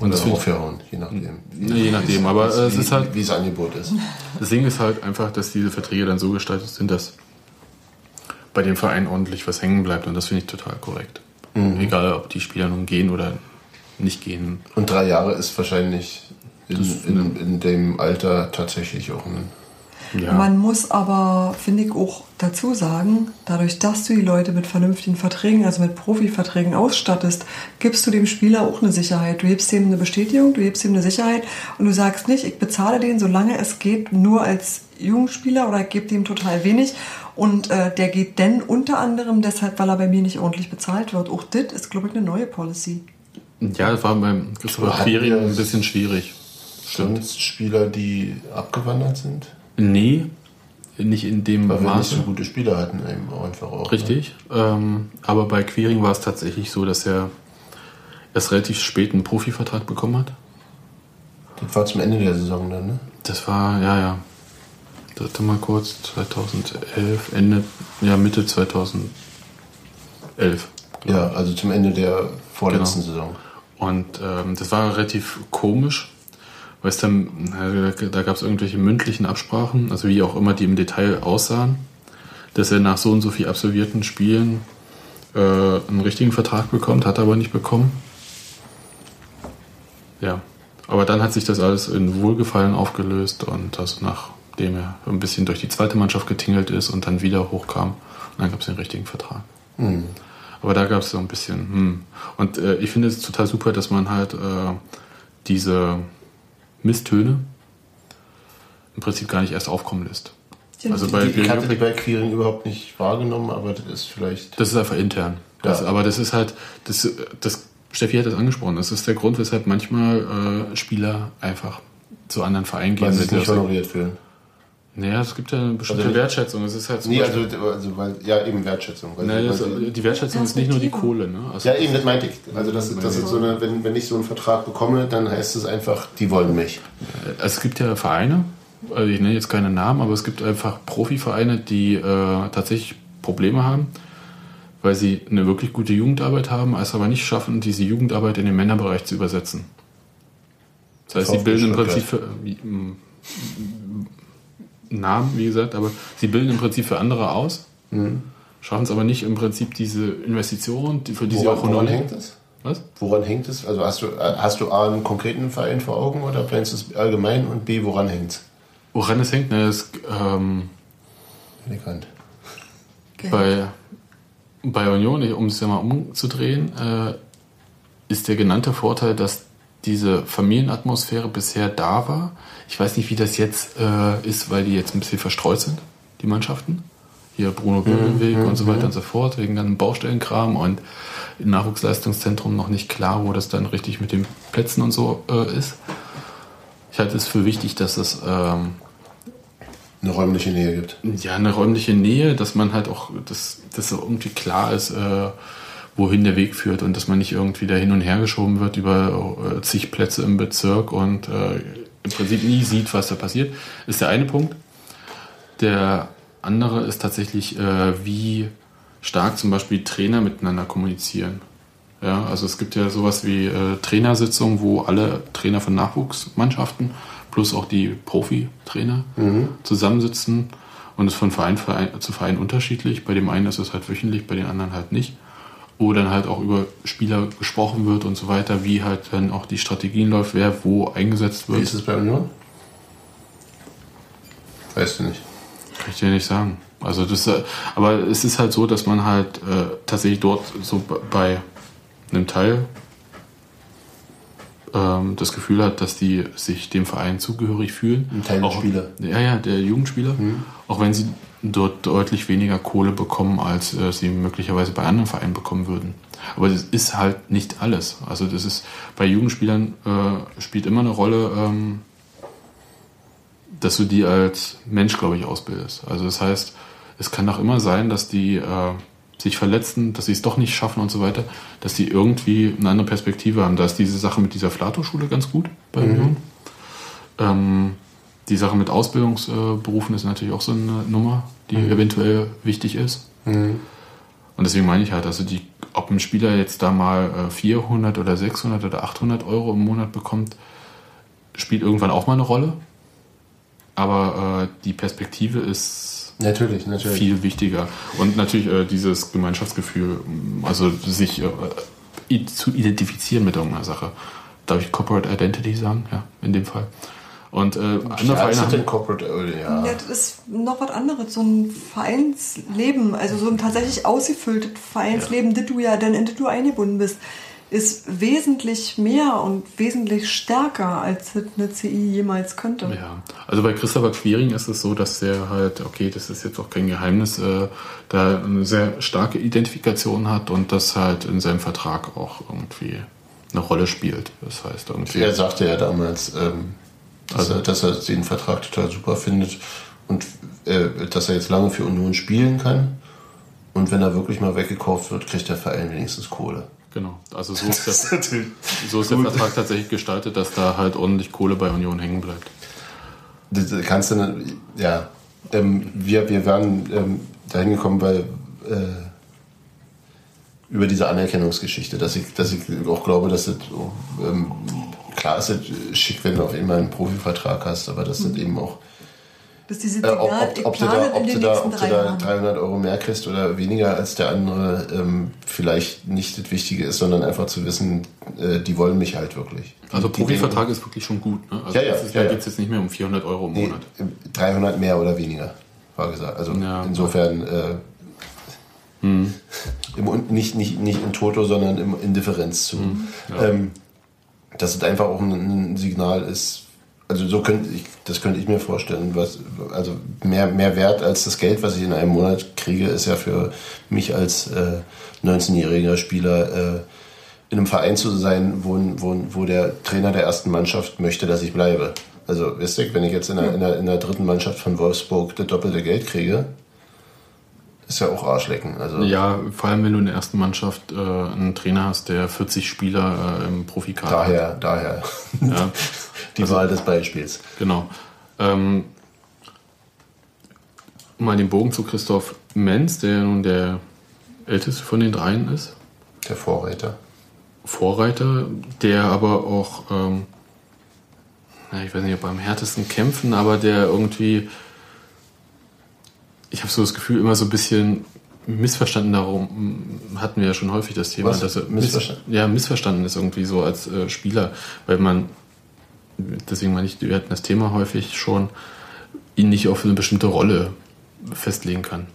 Und das aufhören, je nachdem. Nee, je nachdem, aber, es ist halt- Wie das Angebot ist. Das Ding ist halt einfach, dass diese Verträge dann so gestaltet sind, dass bei dem Verein ordentlich was hängen bleibt und das finde ich total korrekt. Egal, ob die Spieler nun gehen oder nicht gehen. Und drei Jahre ist wahrscheinlich in, in, in dem Alter tatsächlich auch ein Ja. Man muss aber, finde ich, auch dazu sagen, dadurch, dass du die Leute mit vernünftigen Verträgen, also mit Profiverträgen ausstattest, gibst du dem Spieler auch eine Sicherheit. Du gibst ihm eine Bestätigung, du gibst ihm eine Sicherheit und du sagst nicht, ich bezahle den, solange es geht, nur als Jugendspieler oder ich gebe ihm total wenig und äh, der geht denn unter anderem deshalb, weil er bei mir nicht ordentlich bezahlt wird. Auch das ist, glaube ich, eine neue Policy. Ja, das war beim Christopher wir- ein bisschen schwierig. Sonst Spieler, die abgewandert sind? Nee, nicht in dem Weil wir nicht Maße. so gute Spieler hatten, eben einfach auch. ne? Richtig. Ähm, aber bei Queering war es tatsächlich so, dass er erst relativ spät einen Profivertrag bekommen hat. Das war zum Ende der Saison dann, ne? Das war, ja, ja. Warte mal kurz, 2011, Ende, ja, Mitte 2011. Ja, also zum Ende der vorletzten Genau. Saison. Und ähm, das war relativ komisch, weil es dann, na, da, da gab es irgendwelche mündlichen Absprachen, also wie auch immer die im Detail aussahen, dass er nach so und so viel absolvierten Spielen äh, einen richtigen Vertrag bekommt, hat er aber nicht bekommen. Ja, aber dann hat sich das alles in Wohlgefallen aufgelöst und das nachdem er ein bisschen durch die zweite Mannschaft getingelt ist und dann wieder hochkam, und dann gab es den richtigen Vertrag. Aber da gab es so ein bisschen. Hm. Und äh, ich finde es total super, dass man halt äh, diese Misstöne im Prinzip gar nicht erst aufkommen lässt. Also bei, Die, ich hatte die bei Clearing überhaupt nicht wahrgenommen, aber das ist vielleicht. das ist einfach intern. Das, Ja. Aber das ist halt, das, das, Steffi hat das angesprochen, das ist der Grund, weshalb manchmal äh, Spieler einfach zu anderen Vereinen gehen. Weil sie nicht honoriert fühlen. Naja, es gibt ja eine bestimmte Also- Wertschätzung. Es ist halt zum Nee, also, also weil, ja, eben Wertschätzung. Weil, Naja, sie, die Wertschätzung ist nicht nur die. Kohle. Ne? Also ja, eben, das meinte ich. Also das, das ist so eine, wenn, wenn ich so einen Vertrag bekomme, dann heißt es einfach, die wollen mich. Es gibt ja Vereine, also ich nenne jetzt keine Namen, aber es gibt einfach Profivereine, die äh, tatsächlich Probleme haben, weil sie eine wirklich gute Jugendarbeit haben, es aber nicht schaffen, diese Jugendarbeit in den Männerbereich zu übersetzen. Das heißt, sie bilden im. Prinzip für ähm, Namen, wie gesagt, aber sie bilden im Prinzip für andere aus, schaffen es aber nicht im Prinzip diese Investitionen, die, für die sie Woran, auch woran honorieren. hängt das? Was? Woran hängt es? Also hast du, hast du A, einen konkreten Verein vor Augen oder planst du es allgemein und B, woran hängt es? Woran es hängt, ne, ist, ähm, Bekannt. Bei, bei Union, um es ja mal umzudrehen, äh, ist der genannte Vorteil, dass diese Familienatmosphäre bisher da war. Ich weiß nicht, wie das jetzt äh, ist, weil die jetzt ein bisschen verstreut sind, die Mannschaften. Hier Bruno Gödelweg und so weiter und so fort, wegen dann Baustellenkram und im Nachwuchsleistungszentrum noch nicht klar, wo das dann richtig mit den Plätzen und so äh, ist. Ich halte es für wichtig, dass es ähm, Eine räumliche Nähe gibt. ja, eine räumliche Nähe, dass man halt auch, dass, dass irgendwie klar ist, äh, wohin der Weg führt und dass man nicht irgendwie da hin und her geschoben wird über äh, zig Plätze im Bezirk und äh, im Prinzip nie sieht, was da passiert, ist der eine Punkt. Der andere ist tatsächlich, äh, wie stark zum Beispiel Trainer miteinander kommunizieren. Ja, also es gibt ja sowas wie äh, Trainersitzungen, wo alle Trainer von Nachwuchsmannschaften plus auch die Profi-Trainer zusammensitzen und es von Verein, Verein zu Verein unterschiedlich. Bei dem einen ist es halt wöchentlich, bei den anderen halt nicht. Wo dann halt auch über Spieler gesprochen wird und so weiter, wie halt dann auch die Strategien läuft, wer wo eingesetzt Wie wird. ist es bei Union? Weißt du nicht. Kann ich dir nicht sagen. Also das, äh, aber es ist halt so, dass man halt äh, tatsächlich dort so bei einem Teil ähm, das Gefühl hat, dass die sich dem Verein zugehörig fühlen. Ein Teil der Spieler. Ja, ja, der Jugendspieler. Auch wenn sie dort deutlich weniger Kohle bekommen, als äh, sie möglicherweise bei anderen Vereinen bekommen würden. Aber das ist halt nicht alles. Also das ist bei Jugendspielern äh, spielt immer eine Rolle, ähm, dass du die als Mensch, glaube ich, ausbildest. Also das heißt, es kann auch immer sein, dass die äh, sich verletzen, dass sie es doch nicht schaffen und so weiter, dass die irgendwie eine andere Perspektive haben. Da ist diese Sache mit dieser Flato-Schule ganz gut bei Union. Ähm, die Sache mit Ausbildungsberufen ist natürlich auch so eine Nummer, die eventuell wichtig ist. Und deswegen meine ich halt, also die, ob ein Spieler jetzt da mal äh, 400 oder 600 oder 800 Euro im Monat bekommt, spielt irgendwann auch mal eine Rolle. Aber äh, die Perspektive ist Natürlich, natürlich. viel wichtiger. Und natürlich äh, dieses Gemeinschaftsgefühl, also sich äh, zu identifizieren mit irgendeiner Sache. Darf ich Corporate Identity sagen? Ja, in dem Fall. Und äh, andere Ja, Vereine haben, denn Corporate Oil? Ja. Ja, das ist noch was anderes, so ein Vereinsleben, also so ein tatsächlich ausgefülltes Vereinsleben, das du ja dann in das du eingebunden bist, ist wesentlich mehr und wesentlich stärker, als eine CI jemals könnte. Ja, also bei Christopher Quiring ist es so, dass er halt, okay, das ist jetzt auch kein Geheimnis, äh, da eine sehr starke Identifikation hat und das halt in seinem Vertrag auch irgendwie eine Rolle spielt. Das heißt irgendwie. Er sagte ja damals, ähm, dass, er, dass er den Vertrag total super findet und äh, dass er jetzt lange für Union spielen kann. Und wenn er wirklich mal weggekauft wird, kriegt der Verein wenigstens Kohle. Genau. Also so ist, der, so ist der Vertrag tatsächlich gestaltet, dass da halt ordentlich Kohle bei Union hängen bleibt. Das kannst du, ja, ähm, wir, wir waren ähm, dahin gekommen, weil äh, über diese Anerkennungsgeschichte, dass ich, dass ich auch glaube, dass das ähm, klar ist, es schick, wenn du auf einmal einen Profivertrag hast, aber dass das eben auch Das ist dieses äh, ob, ob, ob, du da, in ob, du da, ob du da Jahren. 300 Euro mehr kriegst oder weniger als der andere, ähm, vielleicht nicht das Wichtige ist, sondern einfach zu wissen, äh, die wollen mich halt wirklich. Also Die- die Profivertrag ist wirklich schon gut. Ne? Also Ja, ja, das ist, ja, da ja. geht es jetzt nicht mehr um 400 Euro im Nee, Monat. 300 mehr oder weniger, war gesagt. Also Ja. insofern äh, im, Un- nicht, nicht, nicht in Toto, sondern im, in Differenz zu. Ähm, dass es einfach auch ein, Signal ist, also so könnte ich, das könnte ich mir vorstellen, was, also mehr, mehr wert als das Geld, was ich in einem Monat kriege, ist ja für mich als äh, 19-jähriger Spieler äh, in einem Verein zu sein, wo, wo, wo der Trainer der ersten Mannschaft möchte, dass ich bleibe. Also, wisst ihr, wenn ich jetzt in der, in der, in der dritten Mannschaft von Wolfsburg das doppelte Geld kriege, ist ja auch Arschlecken. Also, Ja, vor allem wenn du in der ersten Mannschaft äh, einen Trainer hast, der 40 Spieler äh, im Profikader hat. daher, daher Ja, die Wahl des Beispiels. genau. Ähm, mal den Bogen zu Christoph Menz, der nun der älteste von den dreien ist. Der Vorreiter. Vorreiter, der aber auch, ähm, ich weiß nicht, ob am härtesten kämpfen, aber der irgendwie, ich habe so das Gefühl, immer so ein bisschen missverstanden darum, hatten wir ja schon häufig das Thema, Was? dass er Missverstanden? Miss, ja, missverstanden ist irgendwie so als äh, Spieler, weil man, deswegen meine ich, wir hatten das Thema häufig schon, ihn nicht auf eine bestimmte Rolle festlegen kann.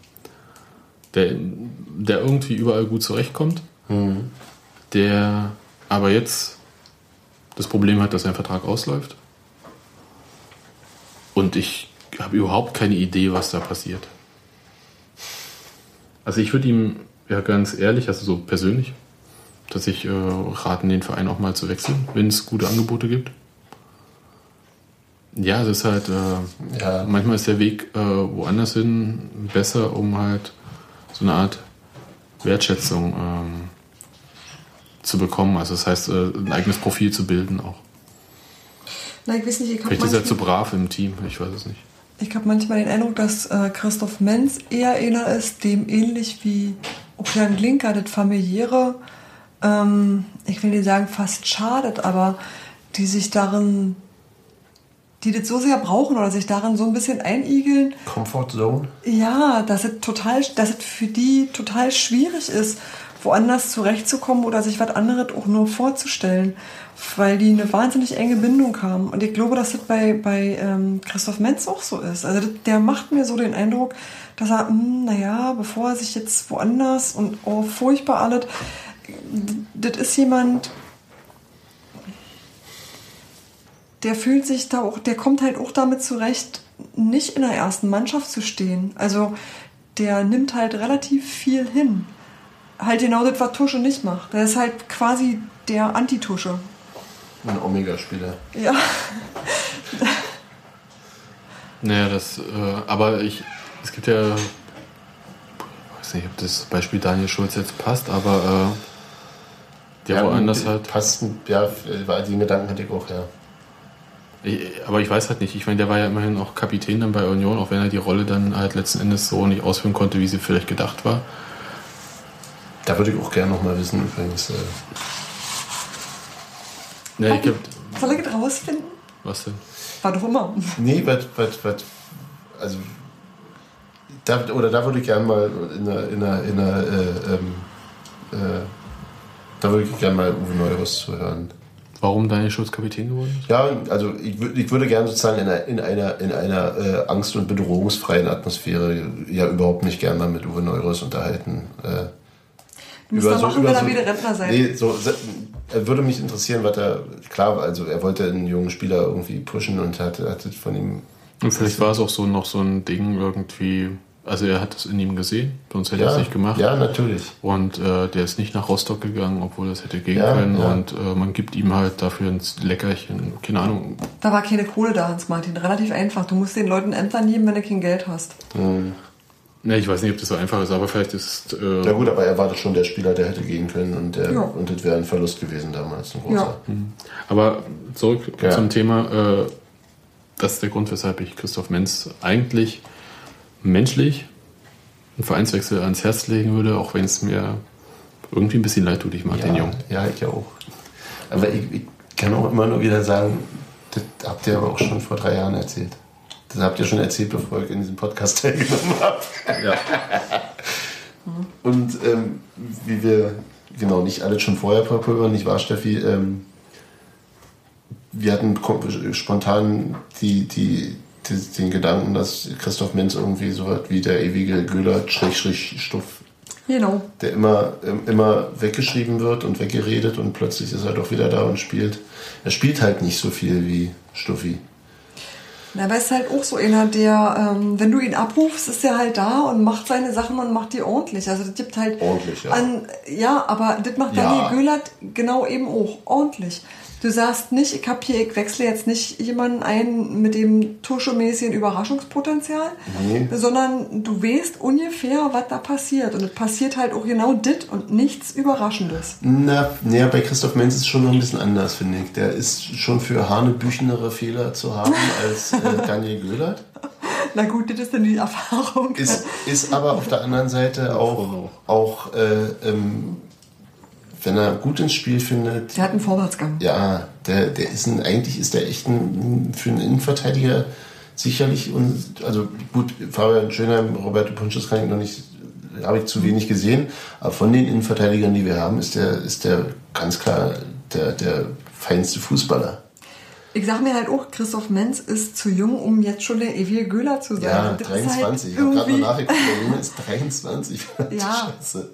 Der, der irgendwie überall gut zurechtkommt, der aber jetzt das Problem hat, dass sein Vertrag ausläuft. Und ich habe überhaupt keine Idee, was da passiert. Also ich würde ihm ja ganz ehrlich, also so persönlich, dass ich äh, raten, den Verein auch mal zu wechseln, wenn es gute Angebote gibt. Ja, es ist halt, äh, Ja. manchmal ist der Weg äh, woanders hin besser, um halt so eine Art Wertschätzung ähm, zu bekommen. Also das heißt, äh, ein eigenes Profil zu bilden auch. Na, ich weiß nicht, ich Vielleicht ist er zu brav im Team, ich weiß es nicht. Ich hab manchmal den Eindruck, dass äh, Christoph Menz eher einer ist, dem ähnlich wie Opian Glinker, das familiäre, ähm, ich will nicht sagen fast schadet, aber die sich darin, die das so sehr brauchen oder sich darin so ein bisschen einigeln, Comfort Zone. Ja, dass es total, dass es für die total schwierig ist, woanders zurechtzukommen oder sich was anderes auch nur vorzustellen, weil die eine wahnsinnig enge Bindung haben. Und ich glaube, dass das bei, bei ähm, Christoph Menz auch so ist. Also das, der macht mir so den Eindruck, dass er, hm, naja, bevor er sich jetzt woanders und oh, furchtbar alles, das ist jemand, der fühlt sich da auch, der kommt halt auch damit zurecht, nicht in der ersten Mannschaft zu stehen. Also der nimmt halt relativ viel hin. Halt genau das, was Tusche nicht macht. Der ist halt quasi der Anti-Tusche. Ein Omega-Spieler. Ja. Naja, das, äh, aber ich, es gibt ja, ich weiß nicht, ob das Beispiel Daniel Schulz jetzt passt, aber äh, der woanders halt. Passt, ja, äh, den Gedanken hatte ich auch, ja. Ich, aber ich weiß halt nicht. Ich meine, der war ja immerhin auch Kapitän dann bei Union, auch wenn er die Rolle dann halt letzten Endes so nicht ausführen konnte, wie sie vielleicht gedacht war. Da würde ich auch gerne noch mal wissen, übrigens. Äh, Ja, ich glaub, Soll das rausfinden? was denn? War doch immer. nee, was, was, was, also, da, oder da würde ich gerne mal in einer, in einer, in einer äh, ähm, äh, da würde ich gerne mal Uwe Neuhaus zuhören. Warum Daniel Schulz Kapitän geworden ist? Ja, also ich, ich würde gerne sozusagen in einer, in einer, in einer äh, angst- und bedrohungsfreien Atmosphäre ja überhaupt nicht gerne mal mit Uwe Neuros unterhalten. Äh, Du musst da machen, wenn er wieder Rentner sein. Nee, so, er würde mich interessieren, was er, klar, also er wollte einen jungen Spieler irgendwie pushen und hat, hat von ihm, Und vielleicht war es auch so noch so ein Ding irgendwie. Also er hat es in ihm gesehen, sonst hätte er es nicht gemacht. ja, natürlich. Und äh, der ist nicht nach Rostock gegangen, obwohl das hätte gehen Ja, können. ja. Und äh, man gibt ihm halt dafür ein Leckerchen, keine Ahnung. Da war keine Kohle da, Hans-Martin. Relativ einfach. Du musst den Leuten Ämter nehmen, wenn du kein Geld hast. Ne, ich weiß nicht, ob das so einfach ist, aber vielleicht ist äh, Ja gut, aber er war doch schon der Spieler, der hätte gehen können und, der, Ja. und das wäre ein Verlust gewesen damals, ein großer. Ja. Aber zurück Ja. zum Thema, äh, das ist der Grund, weshalb ich Christoph Menz eigentlich menschlich einen Vereinswechsel ans Herz legen würde, auch wenn es mir irgendwie ein bisschen leid tut. Ich mag Ja, den Jungen. ja, ich auch. Aber ich, ich kann auch immer nur wieder sagen, das habt ihr aber auch schon vor drei Jahren erzählt. Das habt ihr schon erzählt, bevor ich in diesem Podcast teilgenommen habe. Ja. Und ähm, wie wir, genau, nicht alles schon vorher verpulvern, nicht wahr, Steffi? Ähm, wir hatten spontan die, die, die, den Gedanken, dass Christoph Menz irgendwie so was wie der ewige Göller-Stuff, Genau. der immer, ähm, immer weggeschrieben wird und weggeredet und plötzlich ist er doch wieder da und spielt. Er spielt halt nicht so viel wie Stuffi. Na, aber er ist halt auch so einer, der, ähm, wenn du ihn abrufst, ist er halt da und macht seine Sachen und macht die ordentlich. Also das gibt halt Ordentlich, ja. an, ja, aber das macht Ja. Daniel Göhlert genau eben auch ordentlich. Du sagst nicht, ich hab hier, ich wechsle jetzt nicht jemanden ein mit dem Tusche-mäßigen Überraschungspotenzial, Nee. sondern du weißt ungefähr, was da passiert. Und es passiert halt auch genau dit und nichts Überraschendes. Na, naja, bei Christoph Menz ist es schon noch ein bisschen anders, finde ich. Der ist schon für hanebüchenere Fehler zu haben als äh, Daniel Göhlert. Na gut, das ist dann die Erfahrung. Ist, ist aber auf der anderen Seite auch, auch äh, ähm, wenn er gut ins Spiel findet, Der hat einen Vorwärtsgang. ja, der, der ist ein, eigentlich ist der echt ein, für einen Innenverteidiger sicherlich und also gut, Fabian Schönheim, Roberto Punches kann ich noch nicht, habe ich zu wenig gesehen, aber von den Innenverteidigern, die wir haben, ist der, ist der ganz klar der, der feinste Fußballer. Ich sag mir halt auch, Christoph Menz ist zu jung, um jetzt schon der ewige Göhler zu sein. Ja, Und das ist 23. Halt ich habe gerade mal nachgeguckt, der Junge ist 23. Ja. Scheiße.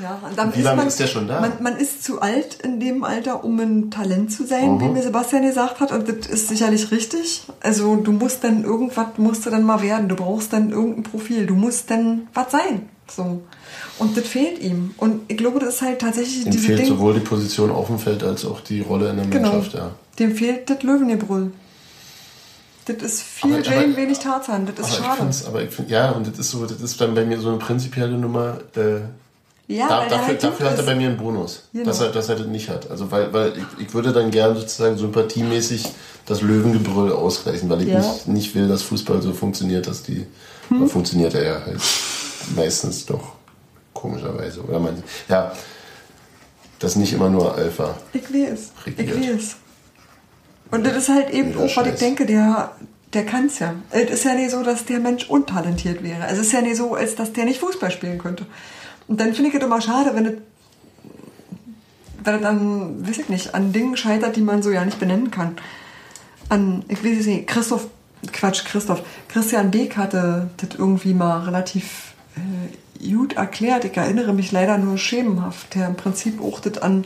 Ja, und dann Wie lange man, ist der schon da? Man, man ist zu alt in dem Alter, um ein Talent zu sein, Mhm. wie mir Sebastian gesagt hat. Und das ist sicherlich richtig. Also du musst dann irgendwas, musst du dann mal werden. Du brauchst dann irgendein Profil. Du musst dann was sein. So. Und das fehlt ihm. Und ich glaube, das ist halt tatsächlich Ihm diese fehlt Ding. sowohl die Position auf dem Feld als auch die Rolle in der Genau. Mannschaft. Ja. Dem fehlt das Löwengebrüll. Das ist viel Aber- Jane, aber- wenig Tarzan. Das ist Aber ich schade. find's, aber ich find, ja, und das ist so, das ist dann bei mir so eine prinzipielle Nummer. Äh, Ja, da, dafür halt dafür hat er bei mir einen Bonus, Genau. dass, er, dass er das nicht hat. Also weil, weil ich, ich würde dann gern sozusagen sympathiemäßig das Löwengebrüll ausgleichen, weil ich Ja. nicht, nicht will, dass Fußball so funktioniert, dass die Hm. funktioniert er ja halt meistens doch komischerweise. Oder man, ja, das nicht immer nur Alpha. Ich weiß. Ich Regiert. weiß. Und das ist halt eben auch, was ich denke, der, der kann's ja. Es ist ja nicht so, dass der Mensch untalentiert wäre. Es ist ja nicht so, als dass der nicht Fußball spielen könnte. Und dann finde ich es immer schade, wenn es es dann, weiß ich nicht, an Dingen scheitert, die man so ja nicht benennen kann. An, ich weiß es nicht, Christoph, Quatsch, Christoph, Christian Beek hatte das irgendwie mal relativ äh, gut erklärt. Ich erinnere mich leider nur schemenhaft, der im Prinzip auch das an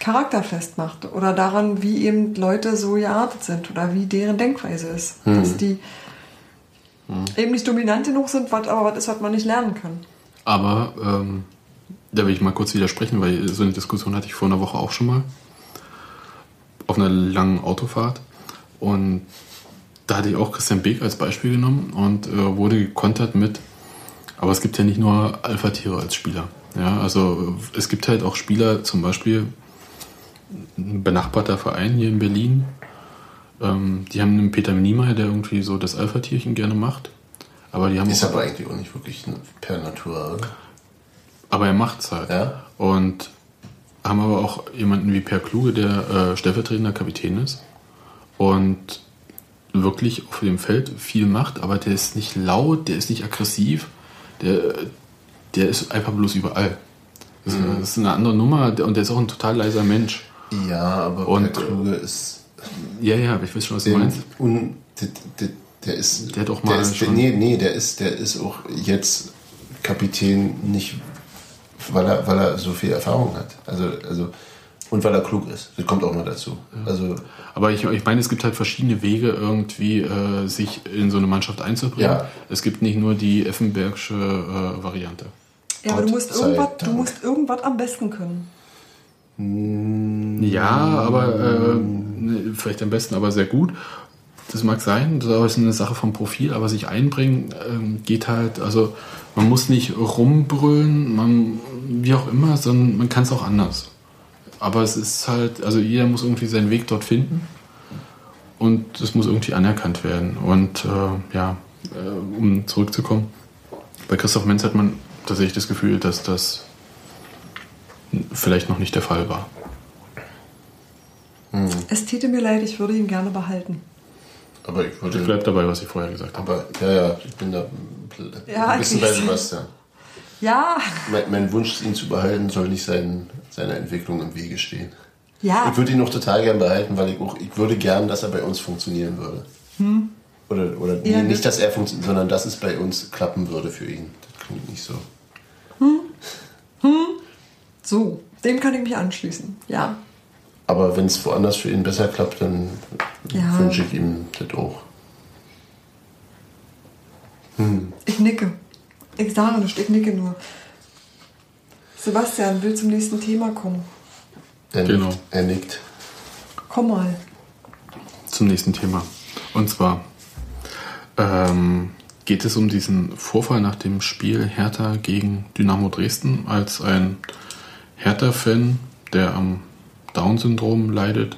Charakter festmacht oder daran, wie eben Leute so geartet sind oder wie deren Denkweise ist. Dass die eben nicht dominant genug sind, was aber was ist, was man nicht lernen kann. Aber ähm, da will ich mal kurz widersprechen, weil so eine Diskussion hatte ich vor einer Woche auch schon mal. Auf einer langen Autofahrt. Und da hatte ich auch Christian Beek als Beispiel genommen und äh, wurde gekontert mit, aber es gibt ja nicht nur Alpha-Tiere als Spieler. Ja, also es gibt halt auch Spieler, zum Beispiel ein benachbarter Verein hier in Berlin, ähm, die haben einen Peter Niemeyer, der irgendwie so das Alpha-Tierchen gerne macht. Aber die haben Ist aber eigentlich auch nicht wirklich per Natur, oder? aber er macht's halt. Ja. Und haben aber auch jemanden wie Per Kluge, der äh, stellvertretender Kapitän ist und wirklich auf dem Feld viel macht, aber der ist nicht laut, der ist nicht aggressiv, der, der ist einfach bloß überall. Das, Mhm. das ist eine andere Nummer und der ist auch ein total leiser Mensch. Ja, aber Und, der Kluge ist. Ja, ja, ich weiß schon, was du meinst. un, der, der, der ist. Der auch mal ist, der, schon- nee, nee, der ist, der ist auch jetzt Kapitän nicht, weil er, weil er so viel Erfahrung hat. Also, also, und weil er klug ist. Das kommt auch noch dazu. Also, Aber ich, ich meine, es gibt halt verschiedene Wege, irgendwie äh, sich in so eine Mannschaft einzubringen. Ja. Es gibt nicht nur die Effenbergsche äh, Variante. Ja, aber du musst, irgendwas, du musst irgendwas am besten können. Ja, aber äh, ne, vielleicht am besten, aber sehr gut. Das mag sein, das ist eine Sache vom Profil, aber sich einbringen ähm, geht halt, also man muss nicht rumbrüllen, man, wie auch immer, sondern man kann es auch anders. Aber es ist halt, also jeder muss irgendwie seinen Weg dort finden und das muss irgendwie anerkannt werden. Und äh, ja, äh, um zurückzukommen, bei Christoph Menz hat man tatsächlich das Gefühl, dass das vielleicht noch nicht der Fall war. Es täte mir leid, ich würde ihn gerne behalten. Aber ich Ich würde. bleib dabei, was ich vorher gesagt habe. Aber, ja, ja, ich bin da Ja, ein bisschen bei ich- Sebastian. Ja, Mein, mein Wunsch, ihn zu behalten, soll nicht sein, seiner Entwicklung im Wege stehen. ja. Ich würde ihn noch total gern behalten, weil ich auch, ich würde gern, dass er bei uns funktionieren würde. Oder, oder nee, Ja, nicht, das- dass er funktioniert, sondern dass es bei uns klappen würde für ihn. Das klingt nicht so. So, dem kann ich mich anschließen. Ja. Aber wenn es woanders für ihn besser klappt, dann Ja. wünsche ich ihm das auch. Ich nicke. Ich sage nicht, ich nicke nur. Sebastian will zum nächsten Thema kommen. Er Genau. nickt. Er nickt. Komm mal. Zum nächsten Thema. Und zwar ähm, geht es um diesen Vorfall nach dem Spiel Hertha gegen Dynamo Dresden, als ein Hertha-Fan, der am Down-Syndrom leidet,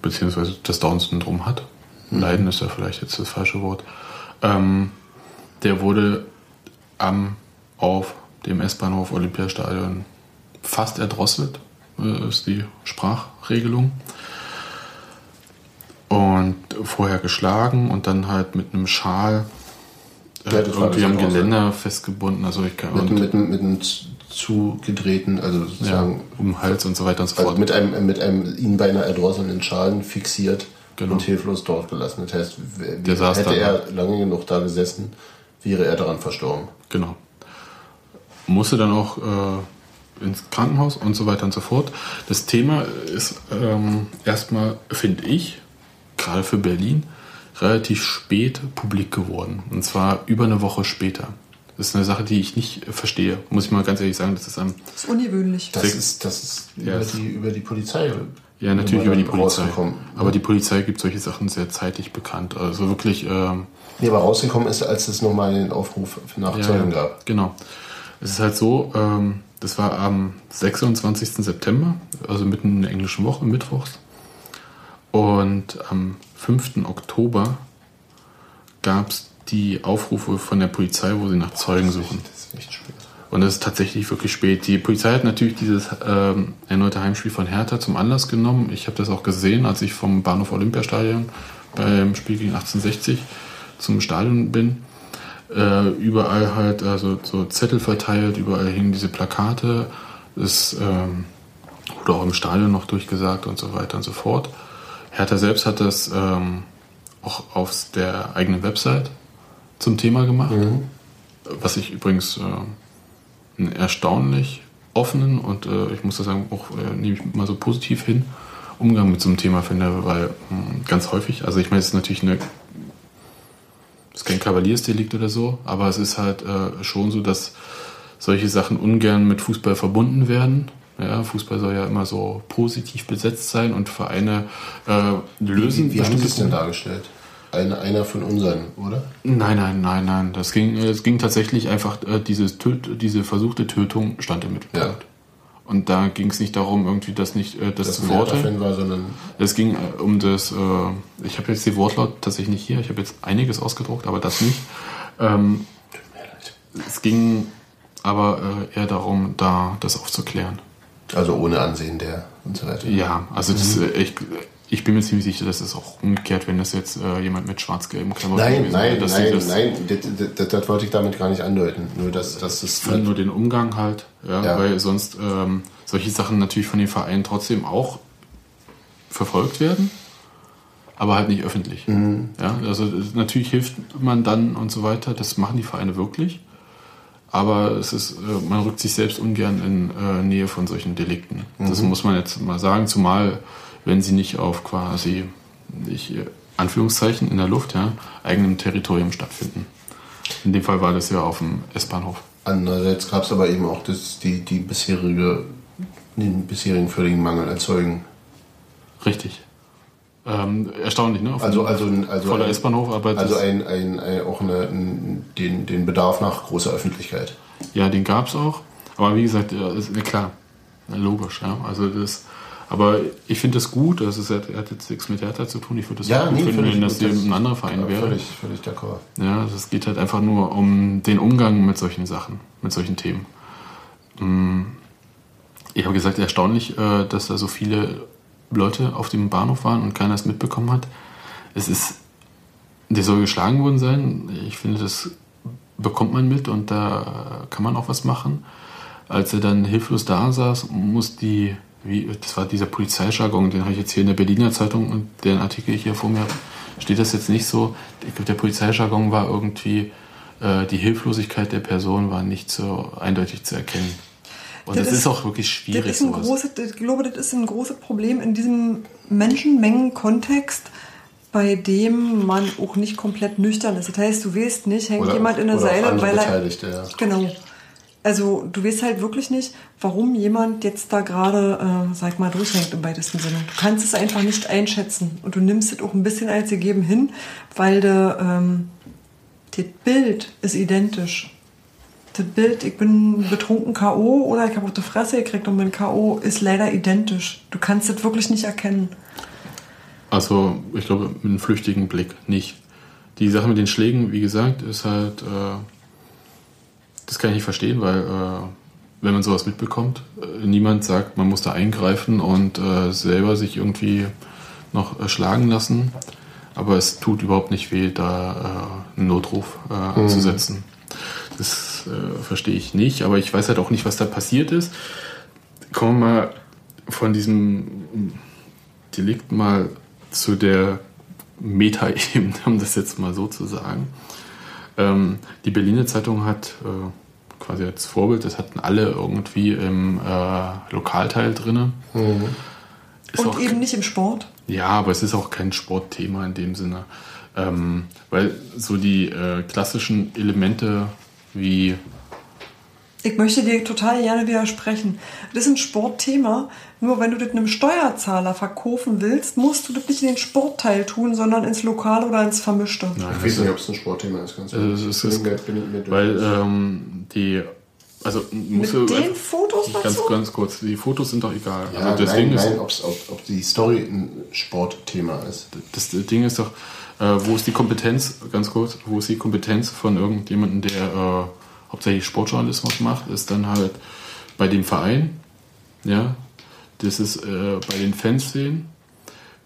beziehungsweise das Down-Syndrom hat. Leiden ist ja vielleicht jetzt das falsche Wort. Ähm, der wurde am auf dem S-Bahnhof Olympiastadion fast erdrosselt, äh, ist die Sprachregelung. Und vorher geschlagen und dann halt mit einem Schal äh, Ja, irgendwie am. Geländer festgebunden. Also ich kann Mit, und, mit, mit einem zugedrehten, also ja, sozusagen um den Hals und so weiter und so Also fort. mit einem, mit einem ihn beinahe erdrosselnden Schalen fixiert Genau. und hilflos dort gelassen. Das heißt, hätte da. er lange genug da gesessen, wäre er daran verstorben. Genau. Musste dann auch äh, ins Krankenhaus und so weiter und so fort. Das Thema ist ähm, erstmal, finde ich, gerade für Berlin, relativ spät publik geworden. Und zwar über eine Woche später. Das ist eine Sache, die ich nicht verstehe. Muss ich mal ganz ehrlich sagen, das ist am Das ist ungewöhnlich. Das ist, das ist Ja, über, die, über die Polizei. Ja, natürlich über die Polizei. Aber die Polizei gibt solche Sachen sehr zeitig bekannt. Also wirklich. Ähm, Nee, aber rausgekommen ist, als es nochmal den Aufruf nach ja, Zeugen gab. Genau. Es ist halt so, ähm, das war am 26. September, also mitten in der englischen Woche, mittwochs. Und am 5. Oktober gab es die Aufrufe von der Polizei, wo sie nach Zeugen suchen. Das ist echt spät. Und das ist tatsächlich wirklich spät. Die Polizei hat natürlich dieses ähm, erneute Heimspiel von Hertha zum Anlass genommen. Ich habe das auch gesehen, als ich vom Bahnhof Olympiastadion beim Spiel gegen 1860 zum Stadion bin. Äh, überall halt also so Zettel verteilt, überall hingen diese Plakate. Das ähm, wurde auch im Stadion noch durchgesagt und so weiter und so fort. Hertha selbst hat das ähm, auch auf der eigenen Website zum Thema gemacht. Was ich übrigens äh, einen erstaunlich offenen und äh, ich muss das sagen, auch äh, nehme ich mal so positiv hin, Umgang mit so einem Thema finde, weil mh, ganz häufig, also ich meine, es ist natürlich eine, es ist kein Kavaliersdelikt oder so, aber es ist halt äh, schon so, dass solche Sachen ungern mit Fußball verbunden werden. Ja, Fußball soll ja immer so positiv besetzt sein und Vereine äh, lösen Wie, wie haben Sie es denn dargestellt? Eine, einer von unseren, oder? Nein, nein, nein, nein. Das ging, es ging tatsächlich einfach, äh, dieses Töt, diese versuchte Tötung stand im Mittelpunkt. Ja. Und da ging es nicht darum, irgendwie das nicht, äh, das Dass zu ein verurteilen. Hertha-Fan war, sondern Es ging äh, um das, äh, ich habe jetzt die Wortlaut tatsächlich nicht hier, ich habe jetzt einiges ausgedruckt, aber das nicht. Ähm, es ging aber äh, eher darum, da das aufzuklären. also ohne Ansehen der und so weiter. Ja, also das, äh, ich, ich bin mir ziemlich sicher, dass es auch umgekehrt, wenn das jetzt äh, jemand mit schwarz-gelben Klamotten Nein, gewesen wäre, nein, sie nein, das, nein, das, das, das wollte ich damit gar nicht andeuten. Nur, dass, dass es Für nur den Umgang halt, ja, Ja. weil sonst ähm, solche Sachen natürlich von den Vereinen trotzdem auch verfolgt werden, aber halt nicht öffentlich. Ja, also natürlich hilft man dann und so weiter, das machen die Vereine wirklich, aber es ist, äh, man rückt sich selbst ungern in äh, Nähe von solchen Delikten. Das muss man jetzt mal sagen, zumal wenn sie nicht auf quasi, ich, Anführungszeichen in der Luft, ja, eigenem Territorium stattfinden. In dem Fall war das ja auf dem S-Bahnhof. Andererseits gab es aber eben auch das, die, die bisherige, den bisherigen völligen Mangel an Zeugen. Richtig. Ähm, erstaunlich, ne? Auf Also, also, also, voller S-Bahnhof, aber das, also ein, ein, ein, auch eine, ein, den, den Bedarf nach großer Öffentlichkeit. ja, den gab es auch. Aber wie gesagt, ist, klar, logisch, ja. Also das, aber ich finde das gut, das ist, hat hat jetzt nichts mit Hertha zu tun. Ich würde das Ja, gut nee, finden, wenn das. Das- eben ein anderer Verein Ja, wäre. Völlig, völlig d'accord. Ja, es geht halt einfach nur um den Umgang mit solchen Sachen, mit solchen Themen. Mm, Ich habe gesagt, erstaunlich, äh, dass da so viele Leute auf dem Bahnhof waren und keiner es mitbekommen hat. Es ist, der soll geschlagen worden sein. Ich finde, das bekommt man mit und da kann man auch was machen. Als er dann hilflos da saß, muss die, wie, das war dieser Polizeijargon, den habe ich jetzt hier in der Berliner Zeitung und den Artikel hier vor mir, steht das jetzt nicht so. Ich glaube, der Polizeijargon war irgendwie, äh, die Hilflosigkeit der Person war nicht so eindeutig zu erkennen. Und das, Das ist, ist- auch wirklich schwierig. Das ist ein sowas. großes, ich glaube, das ist ein großes Problem in diesem Menschenmengen-Kontext, bei dem man auch nicht komplett nüchtern ist. Das heißt, du weißt nicht, hängt Oder- jemand in der Seile, weil er. Ja. Genau. Also du weißt halt wirklich nicht, warum jemand jetzt da gerade, äh, sag mal, durchhängt im weitesten Sinne. Du kannst es einfach nicht einschätzen. Und du nimmst es auch ein bisschen als gegeben hin, weil de, ähm, das Bild ist identisch. Das Bild, ich bin betrunken K.O. oder ich habe auf die Fresse gekriegt und bin K.O. ist leider identisch. Du kannst das wirklich nicht erkennen. Also, ich glaube, mit einem flüchtigen Blick nicht. Die Sache mit den Schlägen, wie gesagt, ist halt, äh, das kann ich nicht verstehen, weil, äh, wenn man sowas mitbekommt, äh, niemand sagt, man muss da eingreifen und äh, selber sich irgendwie noch äh, schlagen lassen. Aber es tut überhaupt nicht weh, da äh, einen Notruf äh, anzusetzen. Das verstehe ich nicht, aber ich weiß halt auch nicht, was da passiert ist. Kommen wir mal von diesem Delikt mal zu der Meta-Ebene, um das jetzt mal so zu sagen. Ähm, die Berliner Zeitung hat äh, quasi als Vorbild, das hatten alle irgendwie im äh, Lokalteil drin. und eben nicht im Sport. Ja, aber es ist auch kein Sportthema in dem Sinne. Ähm, weil so die äh, klassischen Elemente wie Ich möchte dir total gerne widersprechen. Das ist ein Sportthema. Nur wenn du das einem Steuerzahler verkaufen willst, musst du das nicht in den Sportteil tun, sondern ins Lokale oder ins Vermischte. Ich weiß nicht, ob es ein Sportthema ist. Ganz Also es ist- ist- weil ähm, die also musst Mit du den Fotos ganz dazu? ganz kurz die Fotos sind doch egal ja, also das nein, Ding ist nein, ob's, ob, ob die Story ein Sportthema ist. das Ding ist doch äh, wo ist die Kompetenz ganz kurz wo ist die Kompetenz von irgendjemandem der äh, hauptsächlich Sportjournalismus macht ist dann halt bei dem Verein ja. Das ist äh, bei den Fans sehen.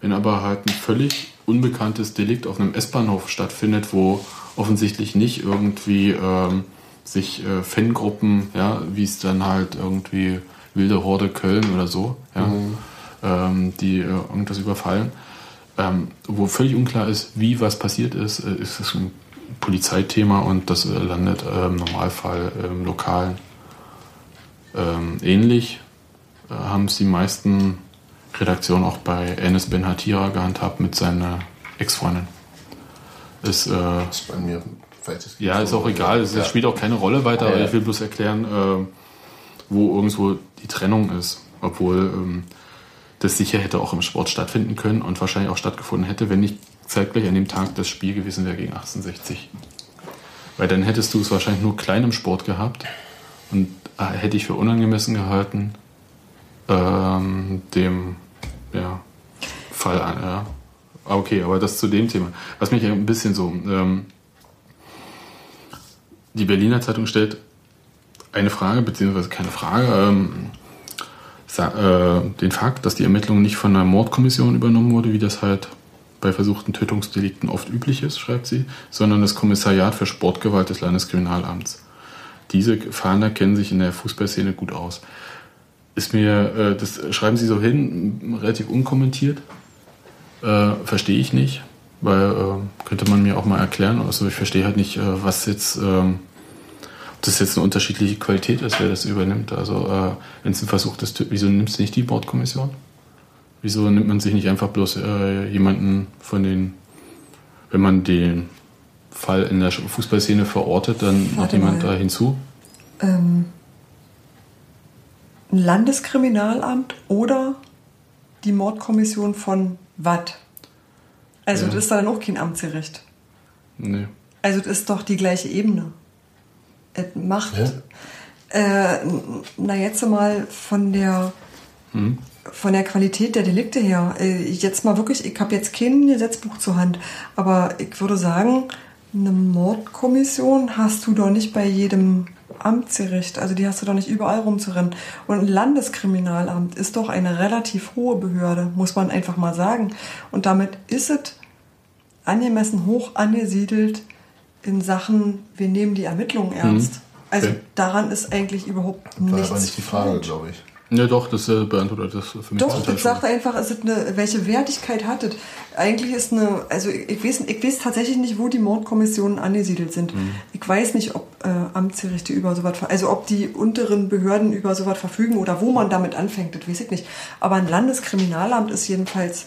Wenn aber halt ein völlig unbekanntes Delikt auf einem S-Bahnhof stattfindet, wo offensichtlich nicht irgendwie ähm, sich äh, Fangruppen, ja, wie es dann halt irgendwie wilde Horde Köln oder so, ja, ähm, die äh, irgendwas überfallen, ähm, wo völlig unklar ist, wie was passiert ist, äh, ist es ein Polizeithema und das äh, landet äh, im Normalfall im Lokalen. Ähm, ähnlich äh, haben es die meisten Redaktionen auch bei Enes Ben Hatira gehandhabt mit seiner Ex-Freundin. Ist, äh, ist bei mir ja, ist auch egal, es Ja. spielt auch keine Rolle weiter, aber ja. ich will bloß erklären, äh, wo irgendwo die Trennung ist. Obwohl ähm, das sicher hätte auch im Sport stattfinden können und wahrscheinlich auch stattgefunden hätte, wenn nicht zeitgleich an dem Tag das Spiel gewesen wäre gegen 1860. Weil dann hättest du es wahrscheinlich nur klein im Sport gehabt und äh, hätte ich für unangemessen gehalten, ähm, dem ja, Fall an. Ja. Ah, Okay, aber das zu dem Thema. Was mich ein bisschen so. Ähm, die Berliner Zeitung stellt eine Frage, beziehungsweise keine Frage. Ähm, äh, den Fakt, dass die Ermittlung nicht von einer Mordkommission übernommen wurde, wie das halt bei versuchten Tötungsdelikten oft üblich ist, schreibt sie, sondern das Kommissariat für Sportgewalt des Landeskriminalamts. Diese Fahnder kennen sich in der Fußballszene gut aus. Ist mir, äh, das schreiben sie so hin, relativ unkommentiert. Äh, verstehe ich nicht, weil äh, könnte man mir auch mal erklären. Also ich verstehe halt nicht, äh, was jetzt, ähm, ob das jetzt eine unterschiedliche Qualität ist, wer das übernimmt. Also äh, wenn es ein Versuch ist, wieso nimmt es nicht die Bordkommission? Wieso nimmt man sich nicht einfach bloß äh, jemanden von den, wenn man den Fall in der Fußballszene verortet, dann noch Warte jemand mal. da hinzu? Ähm, ein Landeskriminalamt oder die Mordkommission von Watt. Also Ja. das ist dann auch kein Amtsgericht. Nee. Also das ist doch die gleiche Ebene. Es macht, äh, na jetzt mal von der von der Qualität der Delikte her. Äh, jetzt mal wirklich, ich habe jetzt kein Gesetzbuch zur Hand, aber ich würde sagen, eine Mordkommission hast du doch nicht bei jedem Amtsgericht. Also die hast du doch nicht überall rumzurennen. Und ein Landeskriminalamt ist doch eine relativ hohe Behörde, muss man einfach mal sagen. Und damit ist es angemessen hoch angesiedelt in Sachen, wir nehmen die Ermittlungen ernst. Also Okay. daran ist eigentlich überhaupt War nichts. aber nicht die Frage, glaube ich. Ja, doch, das äh, beantwortet das für mich Doch, das sagt einfach, es ist eine, welche Wertigkeit hat es? Eigentlich ist eine, also ich, ich, weiß, ich weiß tatsächlich nicht, wo die Mordkommissionen angesiedelt sind. Mhm. Ich weiß nicht, ob äh, Amtsgerichte über sowas, ver- also ob die unteren Behörden über sowas verfügen oder wo man damit anfängt, das weiß ich nicht. Aber ein Landeskriminalamt ist jedenfalls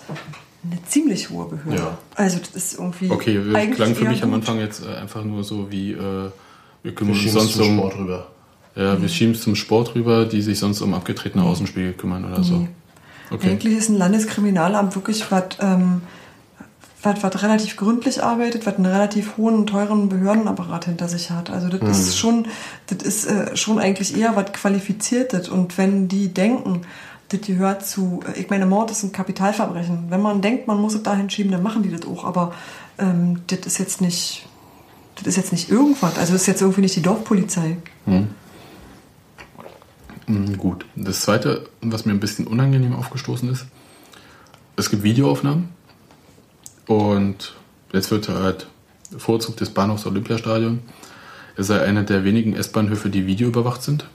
eine ziemlich hohe Behörde. Ja. Also das ist irgendwie Okay, das klang für mich am gut. Anfang jetzt äh, einfach nur so wie, äh, wir Wir kümmern uns sonst zum um, Sport rüber. Ja, wir schieben es zum Sport rüber, die sich sonst um abgetretene Außenspiegel kümmern oder so. Nee. Okay. Eigentlich ist ein Landeskriminalamt wirklich was, ähm, was, was relativ gründlich arbeitet, was einen relativ hohen, teuren Behördenapparat hinter sich hat. Also das ist schon, das ist äh, schon eigentlich eher was Qualifiziertes. Und wenn die denken, das gehört zu, äh, ich meine, Mord ist ein Kapitalverbrechen. Wenn man denkt, man muss es dahin schieben, dann machen die das auch. Aber ähm, das ist jetzt nicht, das ist jetzt nicht irgendwas. Also das ist jetzt irgendwie nicht die Dorfpolizei. Mm, Gut. Das zweite, was mir ein bisschen unangenehm aufgestoßen ist, es gibt Videoaufnahmen und jetzt wird halt Vorzug des Bahnhofs Olympiastadion. Es sei einer der wenigen S-Bahnhöfe, die videoüberwacht sind.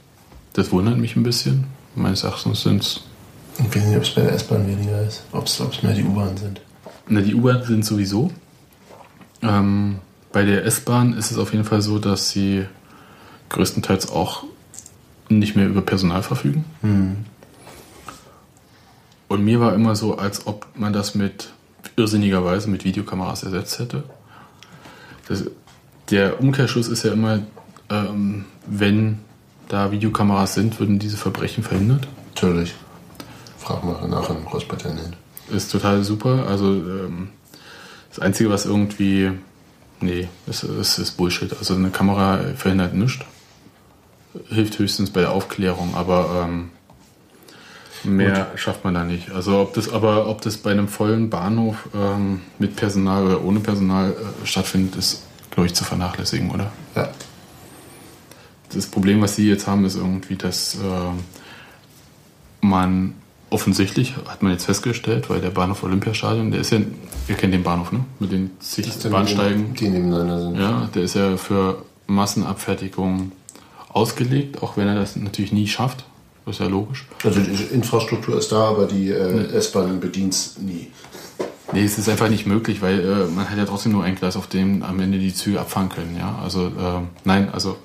Das wundert mich ein bisschen. Meines Erachtens sind es. Ich weiß nicht, ob es bei der S-Bahn weniger ist. Ob es mehr die U-Bahn sind. Na, die U-Bahn sind sowieso. Ähm, bei der S-Bahn ist es auf jeden Fall so, dass sie größtenteils auch nicht mehr über Personal verfügen. Und mir war immer so, als ob man das mit irrsinnigerweise mit Videokameras ersetzt hätte. Das, der Umkehrschluss ist ja immer, ähm, wenn da Videokameras sind, würden diese Verbrechen verhindert. Natürlich. Frag mal nach im Großbritannien. Ist total super. Also ähm, das Einzige, was irgendwie. Nee, es ist, ist Bullshit. Also eine Kamera verhindert nichts. Hilft höchstens bei der Aufklärung, aber ähm, mehr schafft man da nicht. Also ob das aber, ob das bei einem vollen Bahnhof ähm, mit Personal oder ohne Personal äh, stattfindet, ist, glaube ich, zu vernachlässigen, oder? Ja. Das Problem, was Sie jetzt haben, ist irgendwie, dass äh, man offensichtlich, hat man jetzt festgestellt, weil der Bahnhof Olympiastadion, der ist ja, ihr kennt den Bahnhof, ne? Mit den zig Bahnsteigen. Die nebeneinander sind. Ja, der ist ja für Massenabfertigung ausgelegt, auch wenn er das natürlich nie schafft. Das ist ja logisch. Also die Infrastruktur ist da, aber die äh, S-Bahn bedient es nie. Nee, es ist einfach nicht möglich, weil äh, man hat ja trotzdem nur ein Gleis, auf dem am Ende die Züge abfahren können. Ja? Also äh, nein, also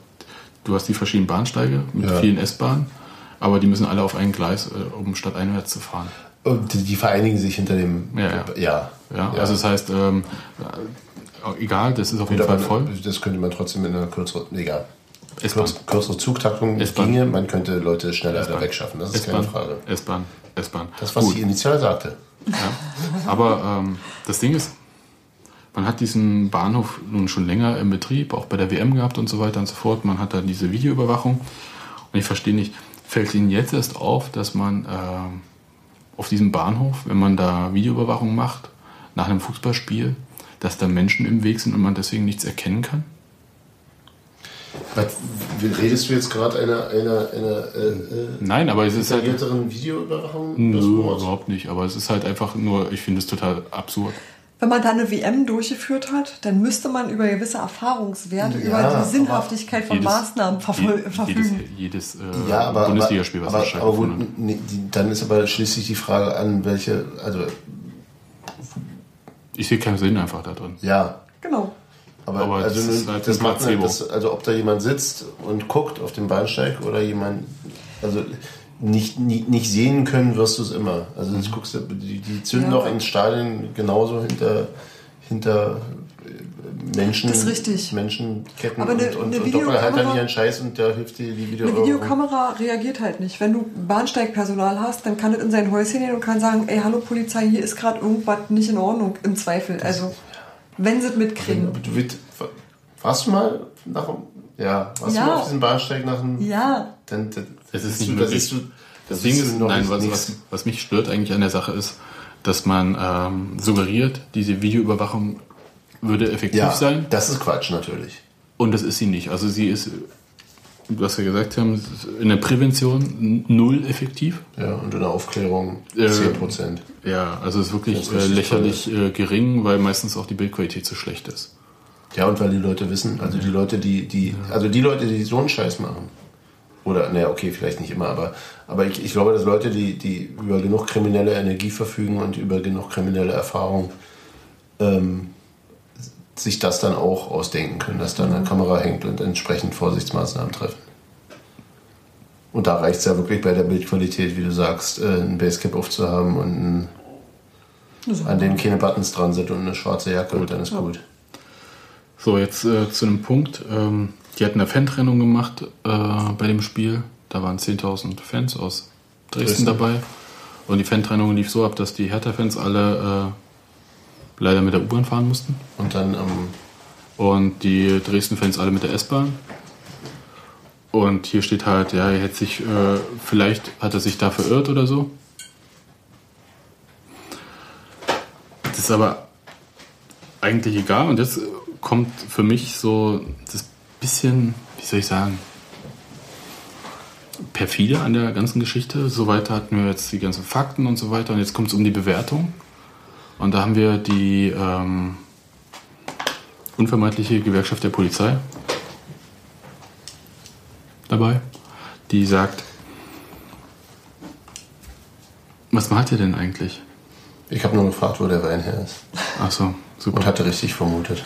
du hast die verschiedenen Bahnsteige mit Ja. vielen S-Bahnen, aber die müssen alle auf ein Gleis, äh, um stadteinwärts zu fahren. Und die, vereinigen sich hinter dem. Ja, ja. ja. Ja, also das heißt, ähm, äh, egal, das ist auf jeden Fall voll. Das könnte man trotzdem in einer kürzeren. Egal. Kürz, kürzere Zugtaktung ginge, man könnte Leute schneller da wegschaffen. Das ist keine Frage. S-Bahn, S-Bahn. Das, was Gut. sie initial sagte. Ja. Aber ähm, das Ding ist, man hat diesen Bahnhof nun schon länger im Betrieb, auch bei der WM gehabt und so weiter und so fort. Man hat da diese Videoüberwachung. Und ich verstehe nicht, fällt Ihnen jetzt erst auf, dass man ähm, auf diesem Bahnhof, wenn man da Videoüberwachung macht, nach einem Fußballspiel, dass da Menschen im Weg sind und man deswegen nichts erkennen kann? Was, redest du jetzt gerade einer, einer, einer äh, äh, Nein, aber es ist halt. detaillierteren Videoüberwachung? Nö, überhaupt nicht. Aber es ist halt einfach nur, ich finde es total absurd. Wenn man da eine WM durchgeführt hat, dann müsste man über gewisse Erfahrungswerte, Ja, über die Sinnhaftigkeit von Maßnahmen verfol- je- verfügen. Jedes, jedes äh, Ja, aber, Bundesligaspiel, was aber, aber, hat. nee, die, dann ist aber schließlich die Frage an, welche, also Ich sehe keinen Sinn einfach da drin. ja, Genau. Aber, Aber also das ist halt das macht nicht, Placebo. das, also ob da jemand sitzt und guckt auf dem Bahnsteig oder jemand, also nicht, nicht, nicht sehen können wirst du es immer. Also Mhm. das guckst du, die, die zünden Ja. auch ins Stadion genauso hinter, hinter äh, Menschen, Das ist richtig. Menschenketten Aber eine- und, und, eine und doppelt halt dann Videokamera- ihren Scheiß und da hilft dir die Eine Videoüberwachung. Videokamera reagiert halt nicht. Wenn du Bahnsteigpersonal hast, dann kann es in sein Häuschen gehen und kann sagen, ey, hallo Polizei, hier ist gerade irgendwas nicht in Ordnung, im Zweifel. Also, wenn sie es mitkriegen. Du willst, warst du mal nach dem, ja, warst Ja. du mal auf diesem Bahnsteig nach dem, Ja, dann, dann Es ist nicht du, möglich. du, Das Ding du ist, noch nein, was, was, was mich stört eigentlich an der Sache ist, dass man ähm, suggeriert, diese Videoüberwachung würde effektiv ja, sein das ist Quatsch natürlich. und das ist sie nicht. Also sie ist, was wir gesagt haben, in der Prävention null effektiv. Ja, und in der Aufklärung Äh, 10 Prozent. Ja, also es ist wirklich äh, lächerlich äh, gering, weil meistens auch die Bildqualität zu schlecht ist. Ja, und weil die Leute wissen, also die Leute, die, die, also die Leute, die so einen Scheiß machen, oder, naja, okay, vielleicht nicht immer, aber, aber ich, ich glaube, dass Leute, die, die über genug kriminelle Energie verfügen und über genug kriminelle Erfahrung, ähm, sich das dann auch ausdenken können, dass da eine Kamera hängt und entsprechend Vorsichtsmaßnahmen treffen. Und da reicht es ja wirklich bei der Bildqualität, wie du sagst, äh, ein Basecap aufzuhaben und ein, an dem keine Buttons dran sind und eine schwarze Jacke und dann ist gut. So, jetzt äh, zu einem Punkt. Ähm, die hatten eine Fantrennung gemacht äh, bei dem Spiel. Da waren 10.000 Fans aus Dresden, Dresden. dabei. Und die Fantrennung lief so ab, dass die Hertha-Fans alle äh, leider mit der U-Bahn fahren mussten. Und dann am Und die Dresden-Fans alle mit der S-Bahn. Und hier steht halt, ja, er hätte sich, äh, vielleicht hat er sich da verirrt oder so. Das ist aber eigentlich egal. Und jetzt kommt für mich so das bisschen, wie soll ich sagen, perfide an der ganzen Geschichte. Soweit hatten wir jetzt die ganzen Fakten und so weiter. Und jetzt kommt es um die Bewertung. Und da haben wir die ähm, unvermeidliche Gewerkschaft der Polizei dabei, die sagt, was macht ihr denn eigentlich? Ich habe nur gefragt, wo der Wein her ist. Ach so, super. Und hatte richtig vermutet.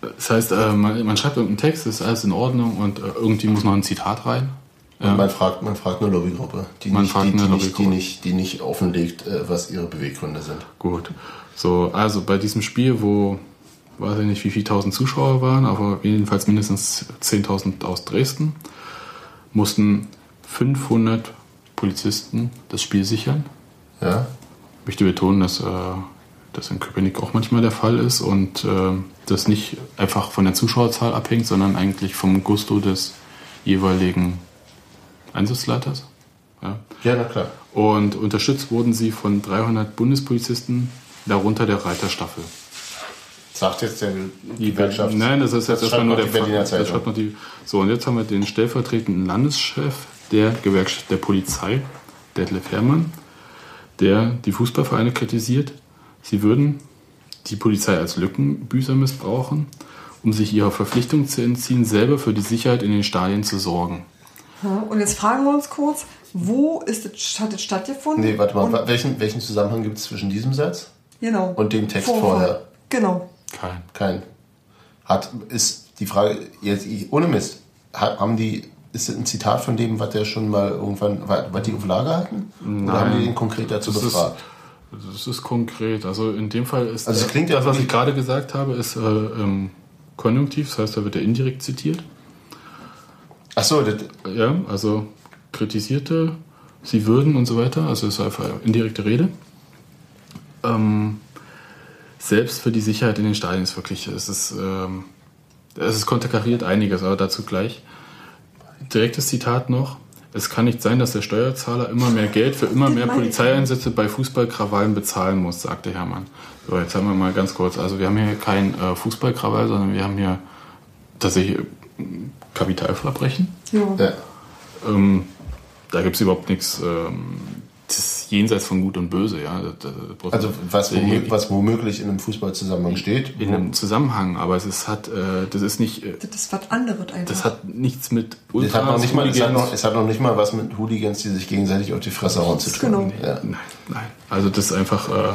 Das heißt, äh, man, man schreibt irgendeinen Text, ist alles in Ordnung und äh, irgendwie muss noch ein Zitat rein. Und man, fragt, man fragt eine Lobbygruppe, die, Man nicht, fragt die, die, nicht, die, Lobbygruppe. nicht, die nicht offenlegt, äh, was ihre Beweggründe sind. Gut. So, also bei diesem Spiel, wo weiß ich nicht, wie viele tausend Zuschauer waren, aber jedenfalls mindestens 10.000 aus Dresden, mussten 500 Polizisten das Spiel sichern. Ja? Ich möchte betonen, dass äh, das in Köpenick auch manchmal der Fall ist und äh, das nicht einfach von der Zuschauerzahl abhängt, sondern eigentlich vom Gusto des jeweiligen Einsatzleiters. Ja. Ja, na klar. Und unterstützt wurden sie von 300 Bundespolizisten, darunter der Reiterstaffel. Sagt jetzt der Die Gewerkschaft. Nein, das ist jetzt erstmal nur der Berliner Zeitung. noch die, so, und jetzt haben wir den stellvertretenden Landeschef der Gewerkschaft der Polizei, Detlef Herrmann, der die Fußballvereine kritisiert. Sie würden die Polizei als Lückenbüßer missbrauchen, um sich ihrer Verpflichtung zu entziehen, selber für die Sicherheit in den Stadien zu sorgen. Ja, und jetzt fragen wir uns kurz, wo ist das, hat das stattgefunden? Nee, warte mal, Und, welchen, welchen Zusammenhang gibt es zwischen diesem Satz? genau. und dem Text vorher? Genau. Kein. Kein. Hat, ist die Frage, jetzt ich- ohne Mist, ha- haben die, ist das ein Zitat von dem, was der schon mal irgendwann, wa- was die auf Lager hatten? Oder haben die den konkret dazu Das ist, befragt? das ist konkret. Also in dem Fall ist Also es klingt ja das, was ich gerade gesagt habe, ist äh, ähm, Konjunktiv, das heißt, da wird er indirekt zitiert. Ach so, das, Ja, also kritisierte, sie würden und so weiter, also es ist einfach indirekte Rede. Ähm, selbst für die Sicherheit in den Stadien ist wirklich, es ist, ähm, es ist konterkariert einiges, aber dazu gleich. Direktes Zitat noch. Es kann nicht sein, dass der Steuerzahler immer mehr Geld für immer mehr. Polizeieinsätze bei Fußballkrawallen bezahlen muss, sagte Hermann. So, jetzt haben wir mal ganz kurz. Also wir haben hier kein äh, Fußballkrawall, sondern wir haben hier tatsächlich Kapitalverbrechen. Ja. Ja. Ähm, da gibt es überhaupt nichts. Ähm, das ist jenseits von Gut und Böse, ja. Das, das, Also was, womö was womöglich in einem Fußballzusammenhang steht. in einem Zusammenhang, aber es ist, hat, äh, das ist nicht, äh, Das ist was anderes einfach. das hat nichts mit Es hat, noch nicht mal, es, hat Hooligans- noch, es hat noch nicht mal was mit Hooligans, die sich gegenseitig auf die Fresse hauen zu tun. Genau. Ja. Nein, nein. Also das ist einfach, äh,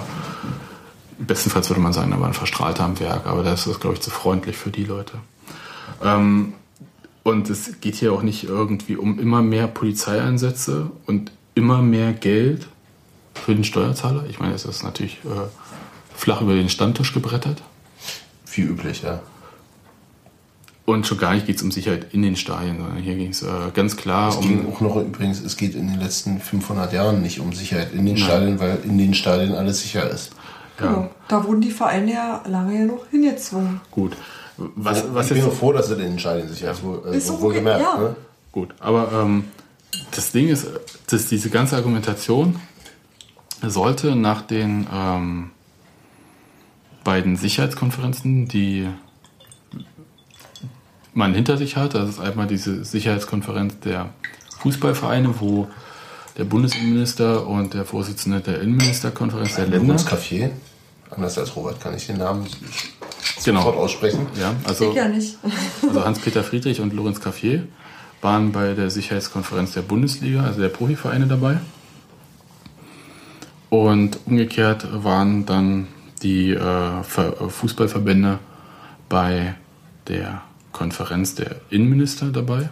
bestenfalls würde man sagen, da war ein Verstrahlter am Werk, aber das ist, glaube ich, zu freundlich für die Leute. Ähm, und es geht hier auch nicht irgendwie um immer mehr Polizeieinsätze und immer mehr Geld für den Steuerzahler. Ich meine, es ist natürlich äh, flach über den Stammtisch gebrettert. Wie üblich, ja. Und schon gar nicht geht es um Sicherheit in den Stadien, sondern hier ging es äh, ganz klar Es um... ging auch noch übrigens, es geht in den letzten 500 Jahren nicht um Sicherheit in den Stadien, weil in den Stadien alles sicher ist. Genau. Da wurden die Vereine ja lange genug hingezwungen. Gut. Was, was ich bin auch froh, dass es in den Stadien sicher ist. Wohl, äh, Ist okay, wohlgemerkt. ja. Ne? Gut, aber ähm, das Ding ist, dass diese ganze Argumentation sollte nach den ähm, beiden Sicherheitskonferenzen, die man hinter sich hat, das ist einmal diese Sicherheitskonferenz der Fußballvereine, wo der Bundesinnenminister und der Vorsitzende der Innenministerkonferenz der Länder, Café, anders als Robert kann ich den Namen sofort genau, aussprechen. ja, also Ich ja nicht. Also Hans-Peter Friedrich und Lorenz Caffier waren bei der Sicherheitskonferenz der Bundesliga, also der Profivereine dabei. Und umgekehrt waren dann die äh, Ver- Fußballverbände bei der Konferenz der Innenminister dabei.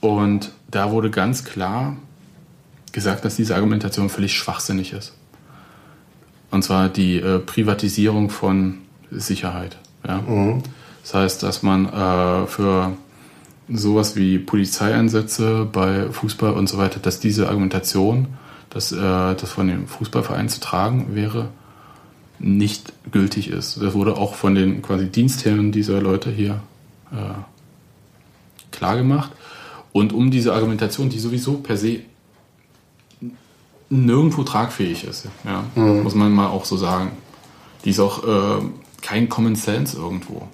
Und da wurde ganz klar gesagt, dass diese Argumentation völlig schwachsinnig ist. Und zwar die äh, Privatisierung von Sicherheit. Ja? Das heißt, dass man äh, für sowas wie Polizeieinsätze bei Fußball und so weiter, dass diese Argumentation, dass äh, das von dem Fußballverein zu tragen wäre, nicht gültig ist. Das wurde auch von den quasi Dienstherren dieser Leute hier äh, klar gemacht. Und um diese Argumentation, die sowieso per se nirgendwo tragfähig ist, ja, muss man mal auch so sagen. Die ist auch äh, kein Common Sense irgendwo.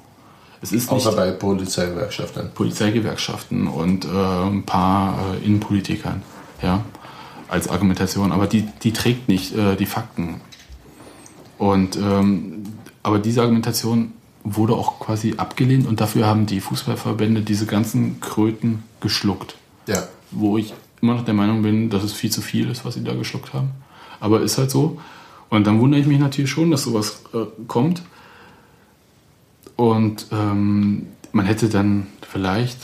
Es ist nicht Außer bei Polizeigewerkschaften. Polizeigewerkschaften und äh, ein paar äh, Innenpolitikern, ja, als Argumentation, aber die, die trägt nicht äh, die Fakten. Und ähm, aber diese Argumentation wurde auch quasi abgelehnt und dafür haben die Fußballverbände diese ganzen Kröten geschluckt. Ja. Wo ich immer noch der Meinung bin, dass es viel zu viel ist, was sie da geschluckt haben. Aber ist halt so. Und dann wundere ich mich natürlich schon, dass sowas äh, kommt. Und ähm, man hätte dann vielleicht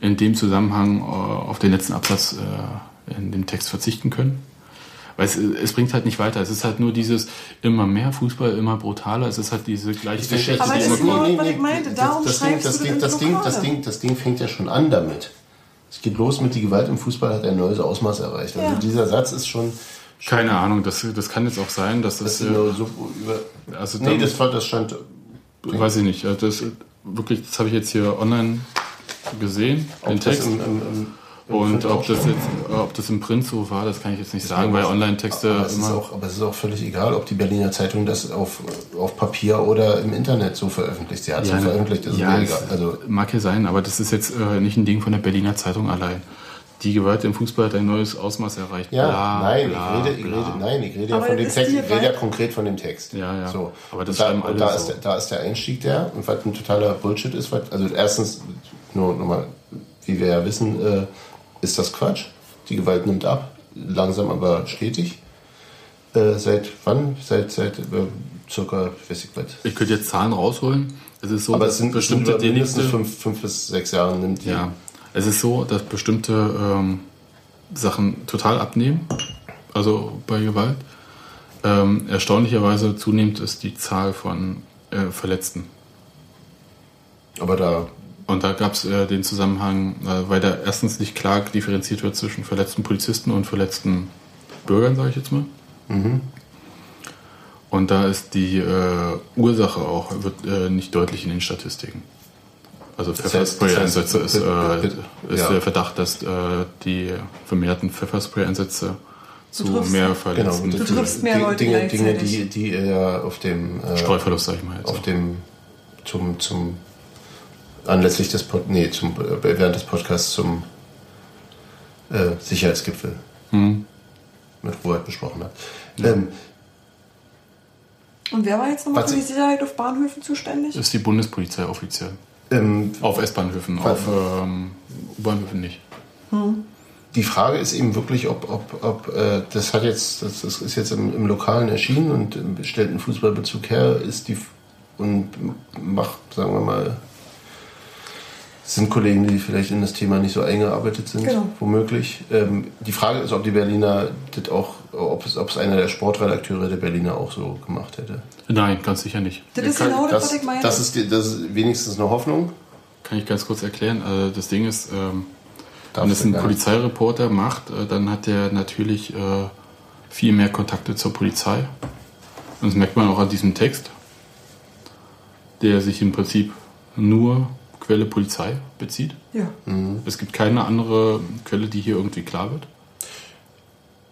in dem Zusammenhang äh, auf den letzten Absatz äh, in dem Text verzichten können. Weil es, es bringt halt nicht weiter. Es ist halt nur dieses immer mehr Fußball, immer brutaler. Es ist halt diese gleiche Geschichte, Aber die das immer ist nur- was ich meinte. Darum das, Ding, schreibst das, du Ding, das das, in Ding, das. Ding, das Ding fängt ja schon an damit. Es geht los mit die Gewalt im Fußball hat ein neues Ausmaß erreicht. Also Ja. dieser Satz ist schon, Keine Ahnung, das, das kann jetzt auch sein, dass das äh, so über. also Nee, dann- das, war- das stand. Weiß ich nicht. Also Das, wirklich, das habe ich jetzt hier online gesehen, den ob das Text. im, im, im Und ob das jetzt, ob das im Print so war, das kann ich jetzt nicht sagen, weil Online-Texte aber es, ist immer. auch, aber es ist auch völlig egal, ob die Berliner Zeitung das auf, auf Papier oder im Internet so veröffentlicht. Sie hat so veröffentlicht, ist ja, egal. Also, mag ja sein, aber das ist jetzt äh, nicht ein Ding von der Berliner Zeitung allein. Die Gewalt im Fußball hat ein neues Ausmaß erreicht. ja, Bla, nein, bla, ich rede, ich rede, nein, ich rede ja von dem Text, ich rede ja konkret von dem Text. Ja, ja. So. Aber das und da, schreiben alle und da, so. ist, der- da ist der Einstieg der, und was ein totaler Bullshit ist, was, also erstens, nur nochmal, wie wir ja wissen, äh, ist das Quatsch. Die Gewalt nimmt ab, langsam aber stetig. Äh, seit wann? Seit, seit äh, circa, weiß ich was. Ich könnte jetzt Zahlen rausholen. Es ist so, Aber es sind bestimmte bestimmt über mindestens fünf, fünf bis sechs Jahre nimmt die. Ja, es ist so, dass bestimmte ähm, Sachen total abnehmen, also bei Gewalt. Ähm, erstaunlicherweise zunehmend ist die Zahl von äh, Verletzten. Aber da, Und da gab es äh, den Zusammenhang, äh, weil da erstens nicht klar differenziert wird zwischen verletzten Polizisten und verletzten Bürgern, sage ich jetzt mal. Und da ist die äh, Ursache auch wird, äh, nicht deutlich in den Statistiken. Also Pfefferspray-Einsätze das ist, heißt, äh, ist ja. der Verdacht, dass äh, die vermehrten Pfefferspray-Einsätze zu triffst- mehr genau, Verletzten das- triffst mehr Leute Dinge, Dinge, die, die er auf dem, äh, Streuverlust, sag ich mal jetzt. auf dem, zum, zum anlässlich des Pod nee, zum, äh, während des Podcasts zum äh, Sicherheitsgipfel Hm. mit Robert besprochen hat. Ähm, Und wer war jetzt nochmal Was für die ich- Sicherheit auf Bahnhöfen zuständig? Ist die Bundespolizei offiziell. ähm, Auf S-Bahnhöfen, auf ähm, U-Bahnhöfen nicht. die Frage ist eben wirklich, ob, ob, ob äh, das hat jetzt, das, das ist jetzt im, im Lokalen erschienen und ähm, stellt einen Fußballbezug her, ist die und macht, sagen wir mal, es sind Kollegen, die vielleicht in das Thema nicht so eingearbeitet sind, Genau. womöglich. Ähm, die Frage ist, ob die Berliner das auch, ob es, ob es einer der Sportredakteure der Berliner auch so gemacht hätte. Nein, ganz sicher nicht. Das ist genau das, was ich meine. das, ist die, das ist wenigstens eine Hoffnung. Kann ich ganz kurz erklären. Also das Ding ist, ähm, Darf wenn es ein. Polizeireporter macht, äh, dann hat er natürlich äh, viel mehr Kontakte zur Polizei. Und das merkt man auch an diesem Text, der sich im Prinzip nur Quelle Polizei bezieht. ja. Es gibt keine andere Quelle, die hier irgendwie klar wird.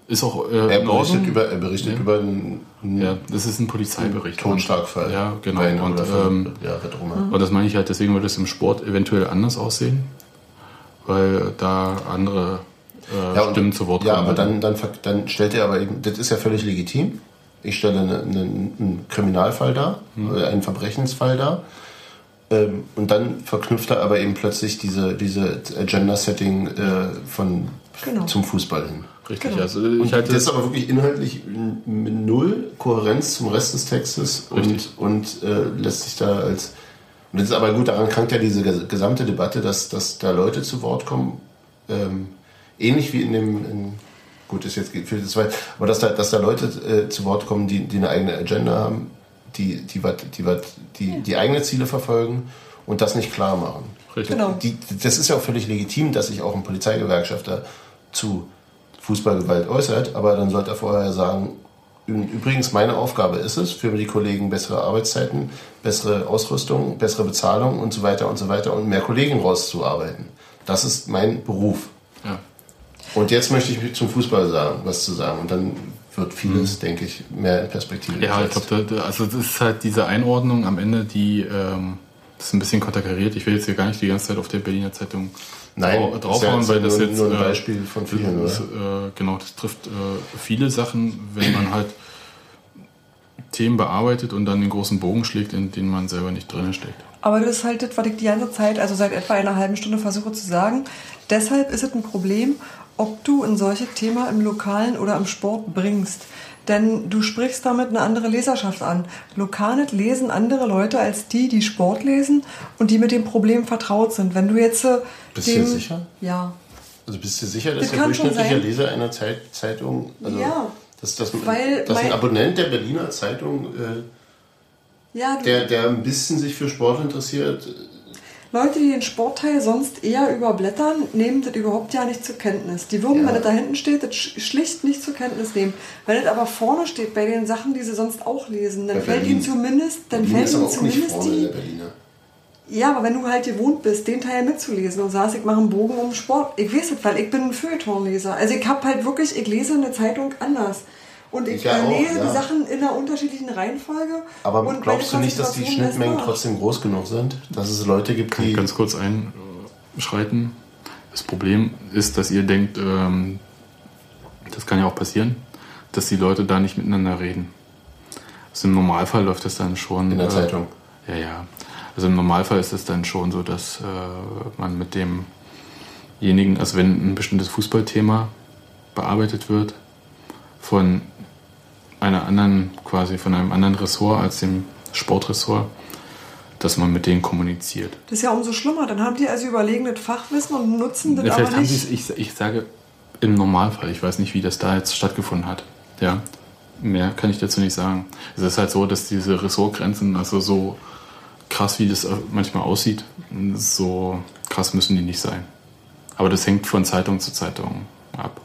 Ist auch äh, Er berichtet über, er berichtet Ja. über einen, einen Ja, das ist ein Polizeibericht. Totschlagfall. Ja, genau. Und, ähm, Jahre drum. Und das meine ich halt, deswegen wird es im Sport eventuell anders aussehen, weil da andere äh, Ja, und- Stimmen zu Wort Ja, kommen. aber dann, dann, dann stellt er aber eben, das ist ja völlig legitim. Ich stelle eine, eine, einen Kriminalfall dar, Hm. oder einen Verbrechensfall dar. Ähm, und dann verknüpft er aber eben plötzlich diese, diese Agenda-Setting äh, von Genau. zum Fußball hin. Richtig, Genau. also Und ich halte das ist aber wirklich inhaltlich mit null Kohärenz zum Rest des Textes und, Richtig. und äh, lässt sich da als. Und das ist aber gut, daran krankt ja diese ges- gesamte Debatte, dass, dass da Leute zu Wort kommen, ähm, ähnlich wie in dem. In, gut, das jetzt geht viel zu weit, aber dass da, dass da Leute äh, zu Wort kommen, die, die eine eigene Agenda haben, die, die, die, die, die eigene Ziele verfolgen und das nicht klar machen. Richtig. Genau. Die, das ist ja auch völlig legitim, dass sich auch ein Polizeigewerkschafter zu Fußballgewalt äußert, aber dann sollte er vorher sagen, übrigens meine Aufgabe ist es, für die Kollegen bessere Arbeitszeiten, bessere Ausrüstung, bessere Bezahlung und so weiter und so weiter und mehr Kollegen rauszuarbeiten. Das ist mein Beruf. Ja. Und jetzt möchte ich zum Fußball sagen, was zu sagen. Und dann wird vieles, denke ich, mehr in Perspektive Mhm. Ja, ich gesetzt. glaube, da, da- also das ist halt diese Einordnung am Ende, die ähm, das ist ein bisschen konterkariert. Ich will jetzt hier gar nicht die ganze Zeit auf der Berliner Zeitung Nein, draufhauen, ja weil das nur- jetzt nur ein äh, Beispiel von vielen, das, äh, genau, das trifft äh, viele Sachen, wenn man halt Themen bearbeitet und dann den großen Bogen schlägt, in den man selber nicht drinnen steckt. Aber das ist halt das, was ich die ganze Zeit, also seit etwa einer halben Stunde versuche zu sagen. Deshalb ist es ein Problem, ob du ein solches Thema im Lokalen oder im Sport bringst. Denn du sprichst damit eine andere Leserschaft an. Lokalet lesen andere Leute als die, die Sport lesen und die mit dem Problem vertraut sind. Wenn du jetzt äh, Bist du dem, sicher? Ja. Also bist du sicher, dass Das der durchschnittliche. Leser einer Zeit, Zeitung, also Ja, dass, dass, weil dass ein Abonnent der Berliner Zeitung, äh, Ja, der, der ein bisschen sich für Sport interessiert, Leute, die den Sportteil sonst eher überblättern, nehmen das überhaupt ja nicht zur Kenntnis. Die würden, Ja. wenn das da hinten steht, das sch- schlicht nicht zur Kenntnis nehmen. Wenn das aber vorne steht, bei den Sachen, die sie sonst auch lesen, dann Bei fällt Berlin- ihnen zumindest, dann Berlin fällt ihnen zumindest vorne die. Ja, aber wenn du halt gewohnt bist, den Teil mitzulesen und sagst, ich mache einen Bogen um Sport, ich weiß es, weil ich bin ein Feuilletonleser. Also ich habe halt wirklich, ich lese eine Zeitung anders. Und ich, Ich ja auch, ja. die Sachen in einer unterschiedlichen Reihenfolge. Aber und glaubst du nicht, dass die Schnittmengen trotzdem groß genug sind? Dass es Leute gibt, Kann ich die. ganz kurz einschreiten. Das Problem ist, dass ihr denkt, ähm, das kann ja auch passieren, dass die Leute da nicht miteinander reden. Also im Normalfall läuft das dann schon. In der äh, Zeitung. Ja, ja. Also im Normalfall ist es dann schon so, dass äh, man mit demjenigen, also wenn ein bestimmtes Fußballthema bearbeitet wird, von einer anderen, quasi von einem anderen Ressort als dem Sportressort, dass man mit denen kommuniziert. Das ist ja umso schlimmer. Dann haben die also überlegenes Fachwissen und nutzen das Ja, vielleicht haben nicht. es, ich, ich sage im Normalfall, ich weiß nicht, wie das da jetzt stattgefunden hat. Ja, mehr kann ich dazu nicht sagen. Es ist halt so, dass diese Ressortgrenzen, also so krass wie das manchmal aussieht, so krass müssen die nicht sein. Aber das hängt von Zeitung zu Zeitung ab.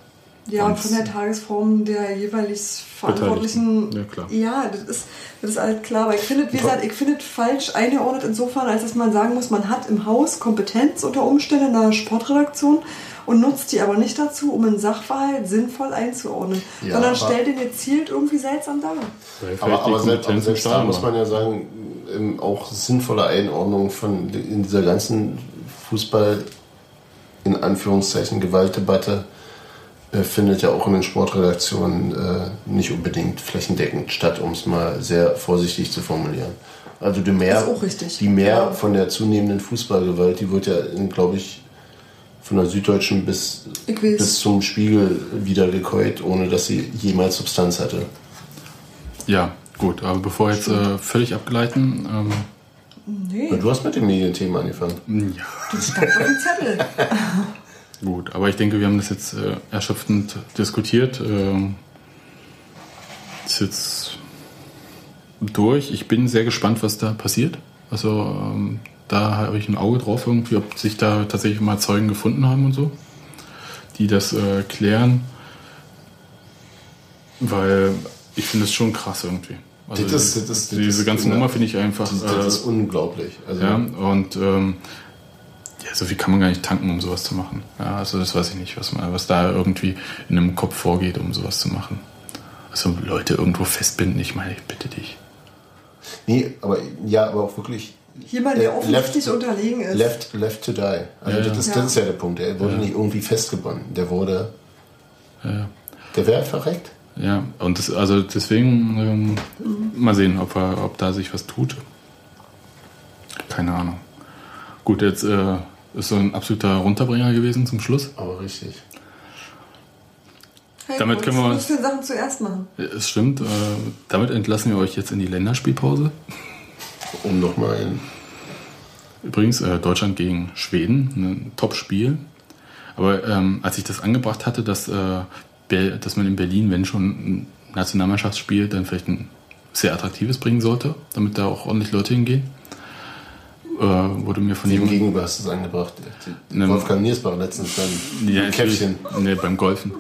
Ja, und von der Tagesform der jeweilig Verantwortlichen. Ja, klar. Ja, das ist, das ist alles klar. Aber ich finde, wie gesagt, ich finde es falsch eingeordnet insofern, als dass man sagen muss, man hat im Haus Kompetenz unter Umständen in der Sportredaktion und nutzt die aber nicht dazu, um einen Sachverhalt sinnvoll einzuordnen, Ja, sondern stellt den gezielt irgendwie seltsam dar. Weil Aber, aber, selbst, aber selbst da muss man ja sagen, ähm, auch sinnvolle Einordnung von in dieser ganzen Fußball in Anführungszeichen Gewaltdebatte findet ja auch in den Sportredaktionen äh, nicht unbedingt flächendeckend statt, um es mal sehr vorsichtig zu formulieren. Also die mehr, die mehr Ja. von der zunehmenden Fußballgewalt, die wird ja, glaube ich, von der Süddeutschen bis, bis zum Spiegel wieder gekäut, ohne dass sie jemals Substanz hatte. Ja, gut, aber bevor wir jetzt äh, völlig abgleiten, ähm, Nee, Du hast mit dem Medienthema angefangen. ja, das stand auf dem Zettel. gut, aber ich denke, wir haben das jetzt äh, erschöpfend diskutiert. Ähm, ist jetzt durch. Ich bin sehr gespannt, was da passiert. Also ähm, da habe ich ein Auge drauf irgendwie, ob sich da tatsächlich mal Zeugen gefunden haben und so, die das äh, klären. Weil ich finde es schon krass irgendwie. Also Das das das diese ganze. Nummer finde ich einfach. Das, äh, das ist unglaublich. Also, ja, und ähm, ja, so viel kann man gar nicht tanken, um sowas zu machen. Ja, also das weiß ich nicht, was, man, was da irgendwie in einem Kopf vorgeht, um sowas zu machen. Also Leute irgendwo festbinden, ich meine, ich bitte dich. Nee, aber ja, aber auch wirklich. Jemand, der äh, offensichtlich left- unterlegen ist. Left, left to die. Also Ja, das, ist, ja. das ist ja der Punkt. Er wurde nicht irgendwie festgebunden. Der wurde. Ja, Der wäre verreckt. ja. und das, also deswegen ähm, mal sehen, ob, er, ob da sich was tut. Keine Ahnung. Gut, jetzt äh, ist so ein absoluter Runterbringer gewesen zum Schluss. Aber richtig. Hey, Damit können wir uns- die Sachen zuerst machen. Es stimmt, äh, damit entlassen wir euch jetzt in die Länderspielpause. Um nochmal ein. Übrigens, äh, Deutschland gegen Schweden, ein Top-Spiel. Aber ähm, als ich das angebracht hatte, dass, äh, dass man in Berlin, wenn schon ein Nationalmannschaftsspiel, dann vielleicht ein sehr attraktives bringen sollte, damit da auch ordentlich Leute hingehen, äh, wurde mir von Dem jemandem... Gegenüber hast du es angebracht. Die- Ne- Wolfgang Niersbach letztens dann. Ja. Käffchen. Nee, beim Golfen.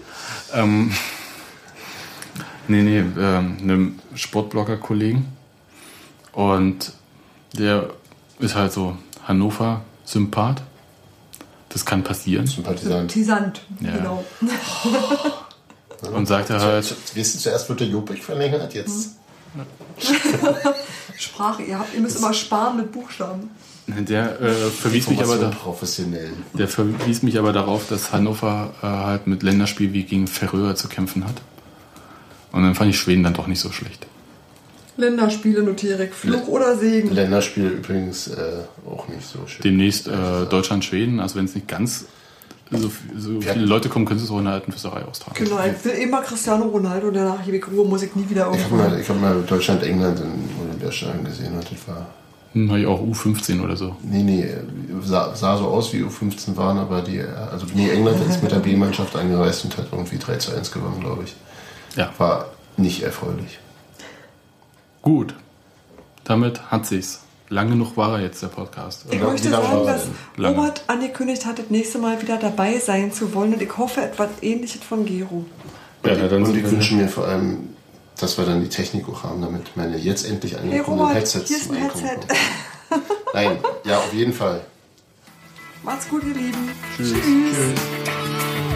Ähm, nee, nee, ähm, einem Sportblogger-Kollegen. Und der ist halt so Hannover-Sympath. Das kann passieren. Sympathisant. Tisant, Ja. genau. Und sagte halt, Zu- du, zuerst wird der Jopik verlängert, jetzt. Sprache, ihr, habt, ihr müsst immer sparen mit Buchstaben. der äh, verwies mich aber da, professionell. der verwies mich aber darauf, dass Hannover äh, halt mit Länderspiel wie gegen Färöer zu kämpfen hat. Und dann fand ich Schweden dann doch nicht so schlecht. Länderspiele notiere ich. Fluch oder Segen. Länderspiel übrigens äh, auch nicht so schön. Demnächst äh, Deutschland, Schweden, also wenn es nicht ganz so, so Ja. viele Leute kommen, können sie es auch in der alten Fürsterei austragen. Genau, ich will immer Cristiano Ronaldo, danach ewig Ruhe, muss ich nie wieder Ich habe irgendwo. mal, ich hab mal Deutschland-England in Olympiastadion gesehen und das war. Hm, hab ich auch U15 oder so. Nee, nee, sah, sah so aus wie U15 waren, aber die, also nee, England ist mit der B-Mannschaft angereist und hat irgendwie 3 zu 1 gewonnen, glaube ich. Ja, War nicht erfreulich. gut. Damit hat sich's. Lang genug war er jetzt, der Podcast. Ich möchte sagen, dass? Lange. Robert angekündigt hat, das nächste Mal wieder dabei sein zu wollen und ich hoffe etwas ähnliches von Gero. Ja, na, dann und ich wir- wünsche mir vor allem, dass wir dann die Technik auch haben, damit meine jetzt endlich Hey angekommenen Robert, Headsets hier ist ein Headset. Nein, ja, auf jeden Fall. Macht's gut, ihr Lieben. Tschüss. Tschüss.